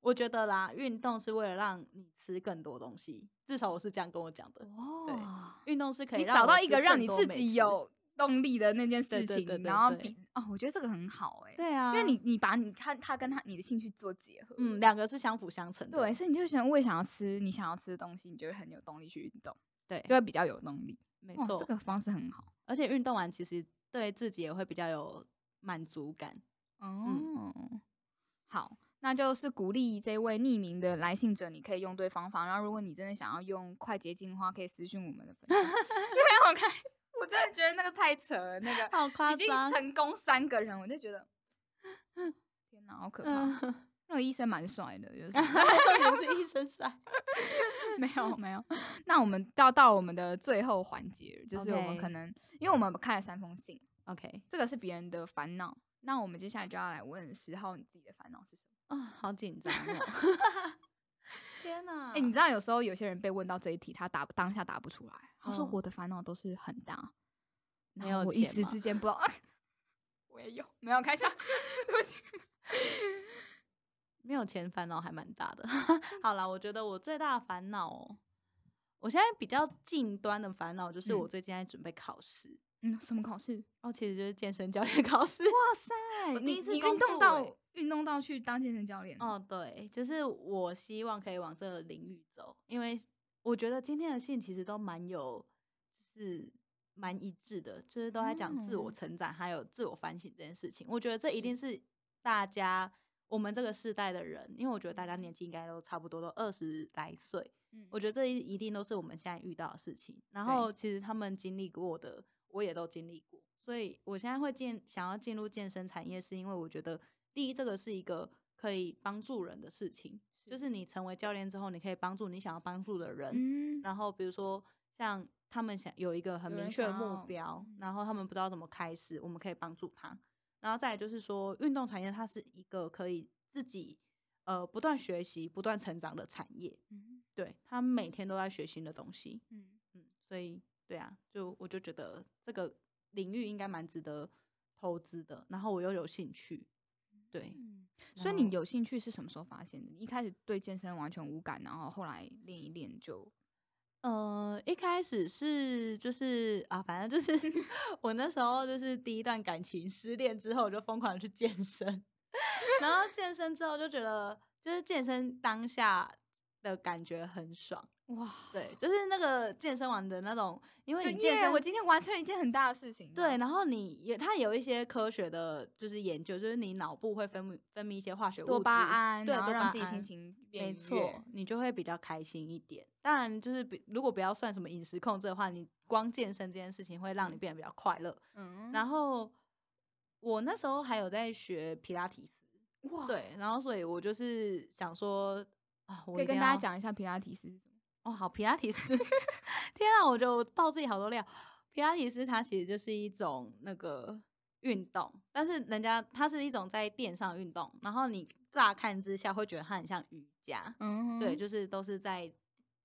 B: 我觉得啦，运动是为了让你吃更多东西，至少我是这样跟我讲的。
A: 哦，
B: 运动是可以
A: 找到一个让你自己有动力的那件事情，然后比哦，我觉得这个很好。哎、
B: 对啊，
A: 因为你你把你他他跟他你的兴趣做结合，
B: 嗯，两个是相辅相成的。
A: 对，所以你就想我也想要吃你想要吃的东西，你就会很有动力去运动，
B: 对
A: 就会比较有动力。哇，
B: 没错
A: 这，个方式很好
B: 而且运动完其实对自己也会比较有满足感。
A: 哦。好，那就是鼓励这位匿名的来信者，你可以用对方法。然后，如果你真的想要用快捷径的话，可以私讯我们的粉丝。*laughs* 因为我看，我真的觉得那个太扯了，那个
B: 好夸
A: 已经成功三个人，我就觉得，*laughs* 天哪，好可怕！*laughs*
B: 嗯，
A: 那个医生蛮帅的，就是 *laughs*
B: 都是医生帅。*laughs*
A: 没有没有。那我们要到我们的最后环节，就是我们可能因为我们看了三封信
B: ，OK，
A: 这个是别人的烦恼。那我们接下来就要来问十号，你自己的烦恼是什么？
B: 啊，好紧张哦！*laughs* 天哪！
A: 哎、你知道有时候有些人被问到这一题，他答当下答不出来。他说
B: 嗯
A: 我的烦恼都是很大，
B: 没有
A: 一时之间不知道。我也有，没有开笑，对不起。
B: 没有钱烦恼还蛮大的。*laughs* 好啦，我觉得我最大的烦恼哦，我现在比较近端的烦恼就是
A: 嗯
B: 我最近在准备考试。
A: 嗯，什么考试？
B: 哦，其实就是健身教练考试。
A: 哇塞，
B: 我第一次公
A: 运动到运动到去当健身教练
B: 哦，对，就是我希望可以往这个领域走，因为我觉得今天的信其实都蛮有，就是蛮一致的，就是都在讲自我
A: 嗯
B: 成长还有自我反省这件事情。我觉得这一定是大家我们这个世代的人，因为我觉得大家年纪应该都差不多都二十来岁，
A: 嗯
B: 我觉得这一一定都是我们现在遇到的事情。然后其实他们经历过的，我也都经历过，所以我现在会进想要进入健身产业，是因为我觉得第一，这个是一个可以帮助人的事情，就是你成为教练之后，你可以帮助你想要帮助的人。
A: 嗯，
B: 然后比如说像他们想有一个很明确的目标，
A: 嗯
B: 然后他们不知道怎么开始，我们可以帮助他。然后再来就是说，运动产业它是一个可以自己呃不断学习、不断成长的产业。
A: 嗯
B: 对他每天都在学新的东西，
A: 嗯
B: 嗯，所以对啊，就我就觉得这个领域应该蛮值得投资的，然后我又有兴趣，对，
A: 嗯，所以你有兴趣是什么时候发现的？你一开始对健身完全无感，然后后来练一练就
B: 呃，一开始是就是啊，反正就是 *laughs* 我那时候就是第一段感情失恋之后，我就疯狂的去健身，然后健身之后就觉得，就是健身当下的感觉很爽，
A: 哇，
B: 对，就是那个健身完的那种，因为
A: 就
B: 你健身，
A: 耶我今天完成了一件很大的事情。
B: 对，然后你也它有一些科学的，就是研究，就是你脑部会分泌分泌一些化学物质，
A: 多巴胺，
B: 对，
A: 然后
B: 多巴
A: 让自己心
B: 胺
A: 情变愉
B: 没错，你就会比较开心一点。当然，就是比如果不要算什么饮食控制的话，你光健身这件事情会让你变得比较快乐。
A: 嗯，
B: 然后我那时候还有在学皮拉提斯，
A: 哇，
B: 对，然后所以我就是想说啊，我
A: 可以跟大家讲一下皮拉提斯？
B: 哦，好，皮拉提斯，天啊，我就爆自己好多料。皮拉提斯它其实就是一种那个运动，但是人家它是一种在垫上运动，然后你乍看之下会觉得它很像瑜伽，
A: 嗯，
B: 对，，就是都是在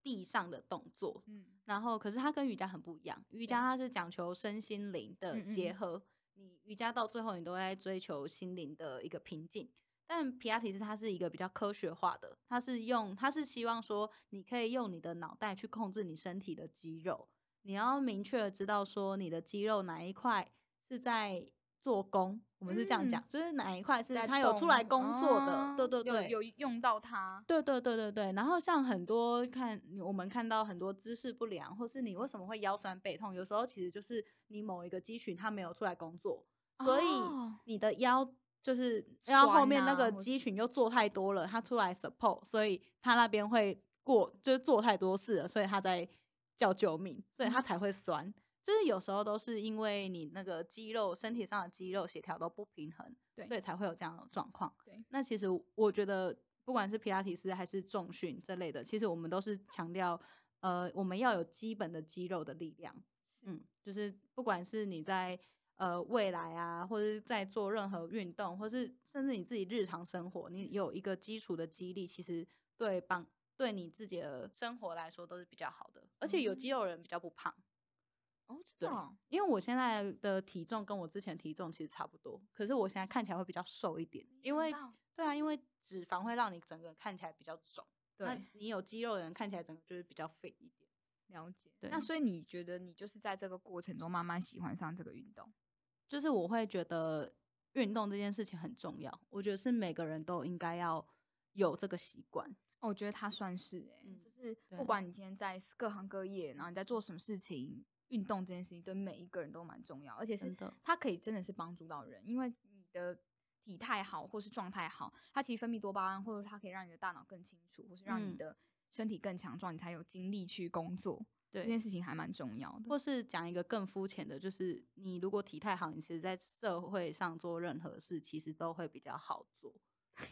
B: 地上的动作。
A: 嗯
B: 然后，可是它跟瑜伽很不一样，瑜伽它是讲求身心灵的
A: 嗯嗯嗯
B: 结合。你瑜伽到最后，你都在追求心灵的一个平静。但皮亚提斯它是一个比较科学化的，它是用，它是希望说，你可以用你的脑袋去控制你身体的肌肉，你要明确知道说你的肌肉哪一块是在做工，我们是这样讲，
A: 嗯
B: 就是哪一块是
A: 在
B: 它有出来工作的，
A: 哦
B: 对对对，
A: 有有用到它，
B: 对对对对对，然后像很多看我们看到很多姿势不良，或是你为什么会腰酸背痛，有时候其实就是你某一个肌群它没有出来工作，所以
A: 哦。
B: 你的腰就是然后
A: 后
B: 面那个肌群又做太多了，他出来 support，所以他那边会过就是做太多事了，所以他在叫救命，所以他才会酸。就是有时候都是因为你那个肌肉身体上的肌肉协调都不平衡，
A: 对
B: 所以才会有这样的状况。
A: 对，
B: 那其实我觉得，不管是皮拉提斯还是重训这类的，其实我们都是强调，呃，我们要有基本的肌肉的力量。嗯，就是不管是你在呃未来啊，或者是在做任何运动，或是甚至你自己日常生活，你有一个基础的激励，其实对帮对你自己的生活来说都是比较好的。而且有肌肉人比较不胖。
A: 哦，真的哦，
B: 因为我现在的体重跟我之前体重其实差不多，可是我现在看起来会比较瘦一点，因为对啊，因为脂肪会让你整个人看起来比较肿，
A: 对
B: 你有肌肉的人看起来整个就是比较肥一点。
A: 了解。
B: 对
A: 那所以你觉得你就是在这个过程中慢慢喜欢上这个运动？
B: 就是我会觉得运动这件事情很重要，我觉得是每个人都应该要有这个习惯。
A: 哦我觉得他算是哎、
B: 嗯
A: 就是不管你今天在各行各业，然后你在做什么事情，运动这件事情对每一个人都蛮重要，而且是
B: 真的
A: 它可以真的是帮助到人，因为你的体态好或是状态好，它其实分泌多巴胺，或者它可以让你的大脑更清楚，或是让你
B: 嗯
A: 的身体更强壮，你才有精力去工作。这件事情还蛮重要的。
B: 或是讲一个更肤浅的，就是你如果体态好，你其实在社会上做任何事，其实都会比较好做，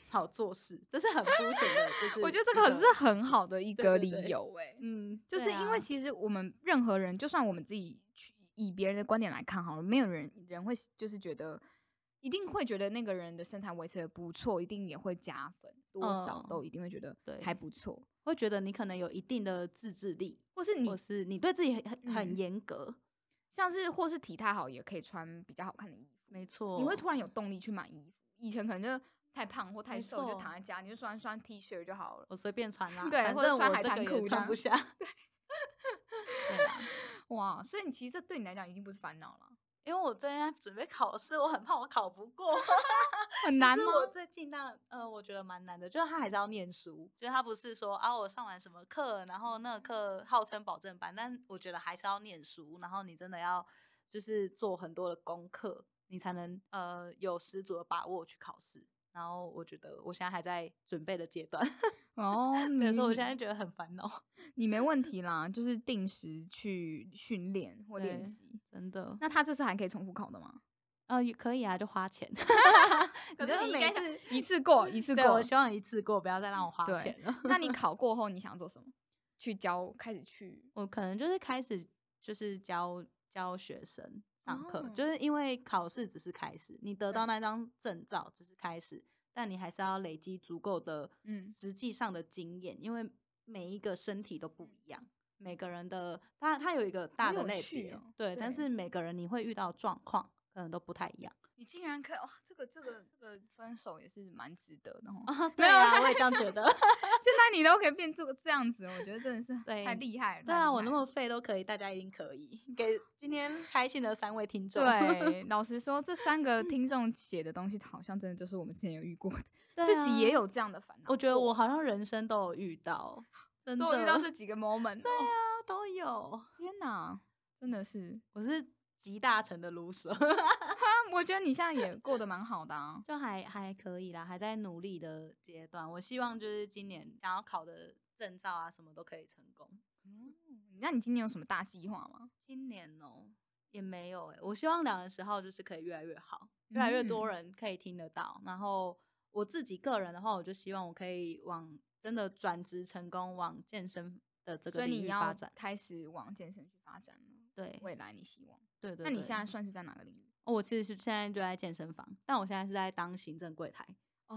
B: 好做事。这是很肤浅的，就 *laughs* 是
A: 我觉得这
B: 一
A: 个是很好的一个理由哎、
B: 嗯，
A: 就是因为其实我们任何人，就算我们自己去以别人的观点来看好了，没有人人会就是觉得一定会觉得那个人的身材维持的不错，一定也会加分，多少
B: 嗯
A: 都一定会觉得
B: 对
A: 还不错，
B: 会觉得你可能有一定的自制力，
A: 或是你
B: 或是你对自己很很严格。
A: 像是或是体态好也可以穿比较好看的衣服，
B: 没错，
A: 你会突然有动力去买衣服，以前可能就太胖或太瘦，就躺在家，你就穿穿 T 恤就好了。
B: 我随便穿啦，*laughs*
A: 对
B: 反
A: 或者穿海滩裤
B: 穿不下。*laughs* 对啊，
A: 哇，所以你其实这对你来讲已经不是烦恼了，
B: 因为我最近在准备考试，我很怕我考不过。*laughs*
A: 很难吗？
B: 我最近当然，呃，我觉得蛮难的，就是他还是要念书，就是他不是说啊，我上完什么课，然后那个课号称保证班，但我觉得还是要念书，然后你真的要就是做很多的功课，你才能呃有十足的把握去考试。然后我觉得我现在还在准备的阶段，
A: 哦，*laughs*
B: 所以说我
A: 你
B: 现在觉得很烦恼，*laughs*
A: 你没问题啦，就是定时去训练或练
B: 对
A: 习。
B: 真的。
A: 那他这次还可以重复考的吗？
B: 呃，也可以啊，就花钱。*laughs* 可
A: 你就是你应
B: 每
A: 该
B: 次
A: 一次过，一次过
B: 我。希望一次过，不要再让我花
A: 对
B: 钱了。
A: 那你考过后，你想做什么？去教，开始去
B: 我可能就是开始就是教教学生上课，
A: 哦
B: 就是因为考试只是开始，你得到那张证照只是开始，但你还是要累积足够的
A: 嗯
B: 实际上的经验，因为每一个身体都不一样。每个人的他他有一个大的
A: 有
B: 类别，
A: 哦
B: 对，但是每个人你会遇到状况可能都不太一样
A: 你竟然可以哇！这个这个这个分手也是蛮值得的哦。*laughs*
B: 啊。
A: 没有
B: 对啊，我也这样觉得。*laughs* *laughs*
A: 现在你都可以变这个这样子，我觉得真的是太厉害了。
B: 对啊，我那么废都可以，大家一定可以。给今天开心的三位听众，
A: 对，老实说，这三个听众写的东西，好像真的就是我们之前有遇过的，
B: 对
A: 自己也
B: 啊
A: 有这样的烦恼。
B: 我觉得我好像人生都有遇到，真的
A: 都有遇到这几个 moment。对啊，
B: 啊都有。
A: 天哪，真的是，
B: 我是集大成的 loser，
A: 哈，我觉得你现在也过得蛮好的啊。*laughs*
B: 就还还可以啦，还在努力的阶段。我希望就是今年想要考的证照啊，什么都可以成功。
A: 嗯，那你今年有什么大计划吗？
B: 今年哦、也没有哎、我希望两人十号就是可以越来越好，越来越多
A: 嗯
B: 人可以听得到。然后我自己个人的话，我就希望我可以往真的转职成功，往健身的这个领域发展。
A: 开始往健身去发展了。
B: 对
A: 未来你希望？
B: 对对
A: 那你现在算是在哪个领域？
B: 哦我其实是现在就在健身房，但我现在是在当行政柜台。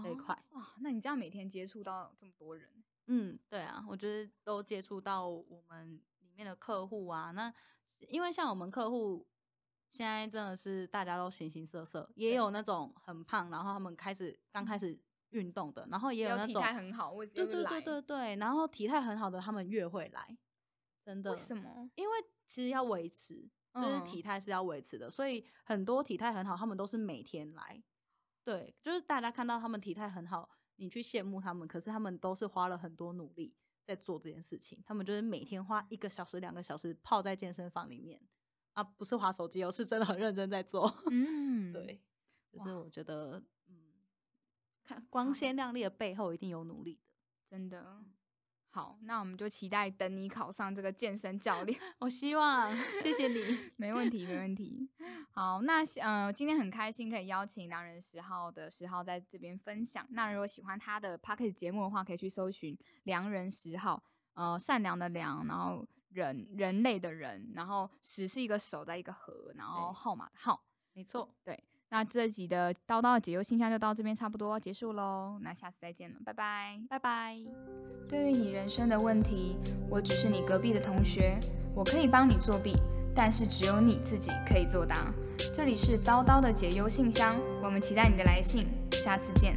B: 这一
A: 哦
B: 块
A: 哇，那你这样每天接触到这么多人，
B: 嗯，对啊，我觉得都接触到我们里面的客户啊。那因为像我们客户现在真的是大家都形形色色，也有那种很胖，然后他们开始刚开始运动的，然后也有那种
A: 态很好，为
B: 对对对对对，然后体态很好的他们越会来，真的
A: 为什么？
B: 因为其实要维持，就是
A: 嗯
B: 体态是要维持的，所以很多体态很好，他们都是每天来。对，就是大家看到他们体态很好，你去羡慕他们，可是他们都是花了很多努力在做这件事情。他们就是每天花一个小时、两个小时泡在健身房里面啊，不是划手机哦，是真的很认真在做。*laughs*
A: 嗯，
B: 对，就是我觉得，嗯，看光鲜亮丽的背后一定有努力的。
A: 真的好，那我们就期待等你考上这个健身教练。*laughs*
B: 我希望，谢谢你。*laughs*
A: 没问题，没问题。好，那呃，今天很开心可以邀请良人十号的十号在这边分享。那如果喜欢他的 p o c k e t 节目的话，可以去搜寻良人十号，呃，善良的良，然后人人类的人，然后十是一个手在一个和，然后号码的号，
B: 没错，
A: 对。那这集的叨叨解忧信箱就到这边差不多结束喽，那下次再见了，拜拜，
B: 拜拜。
C: 对于你人生的问题，我只是你隔壁的同学，我可以帮你作弊，但是只有你自己可以作答。这里是叨叨的解忧信箱，我们期待你的来信，下次见。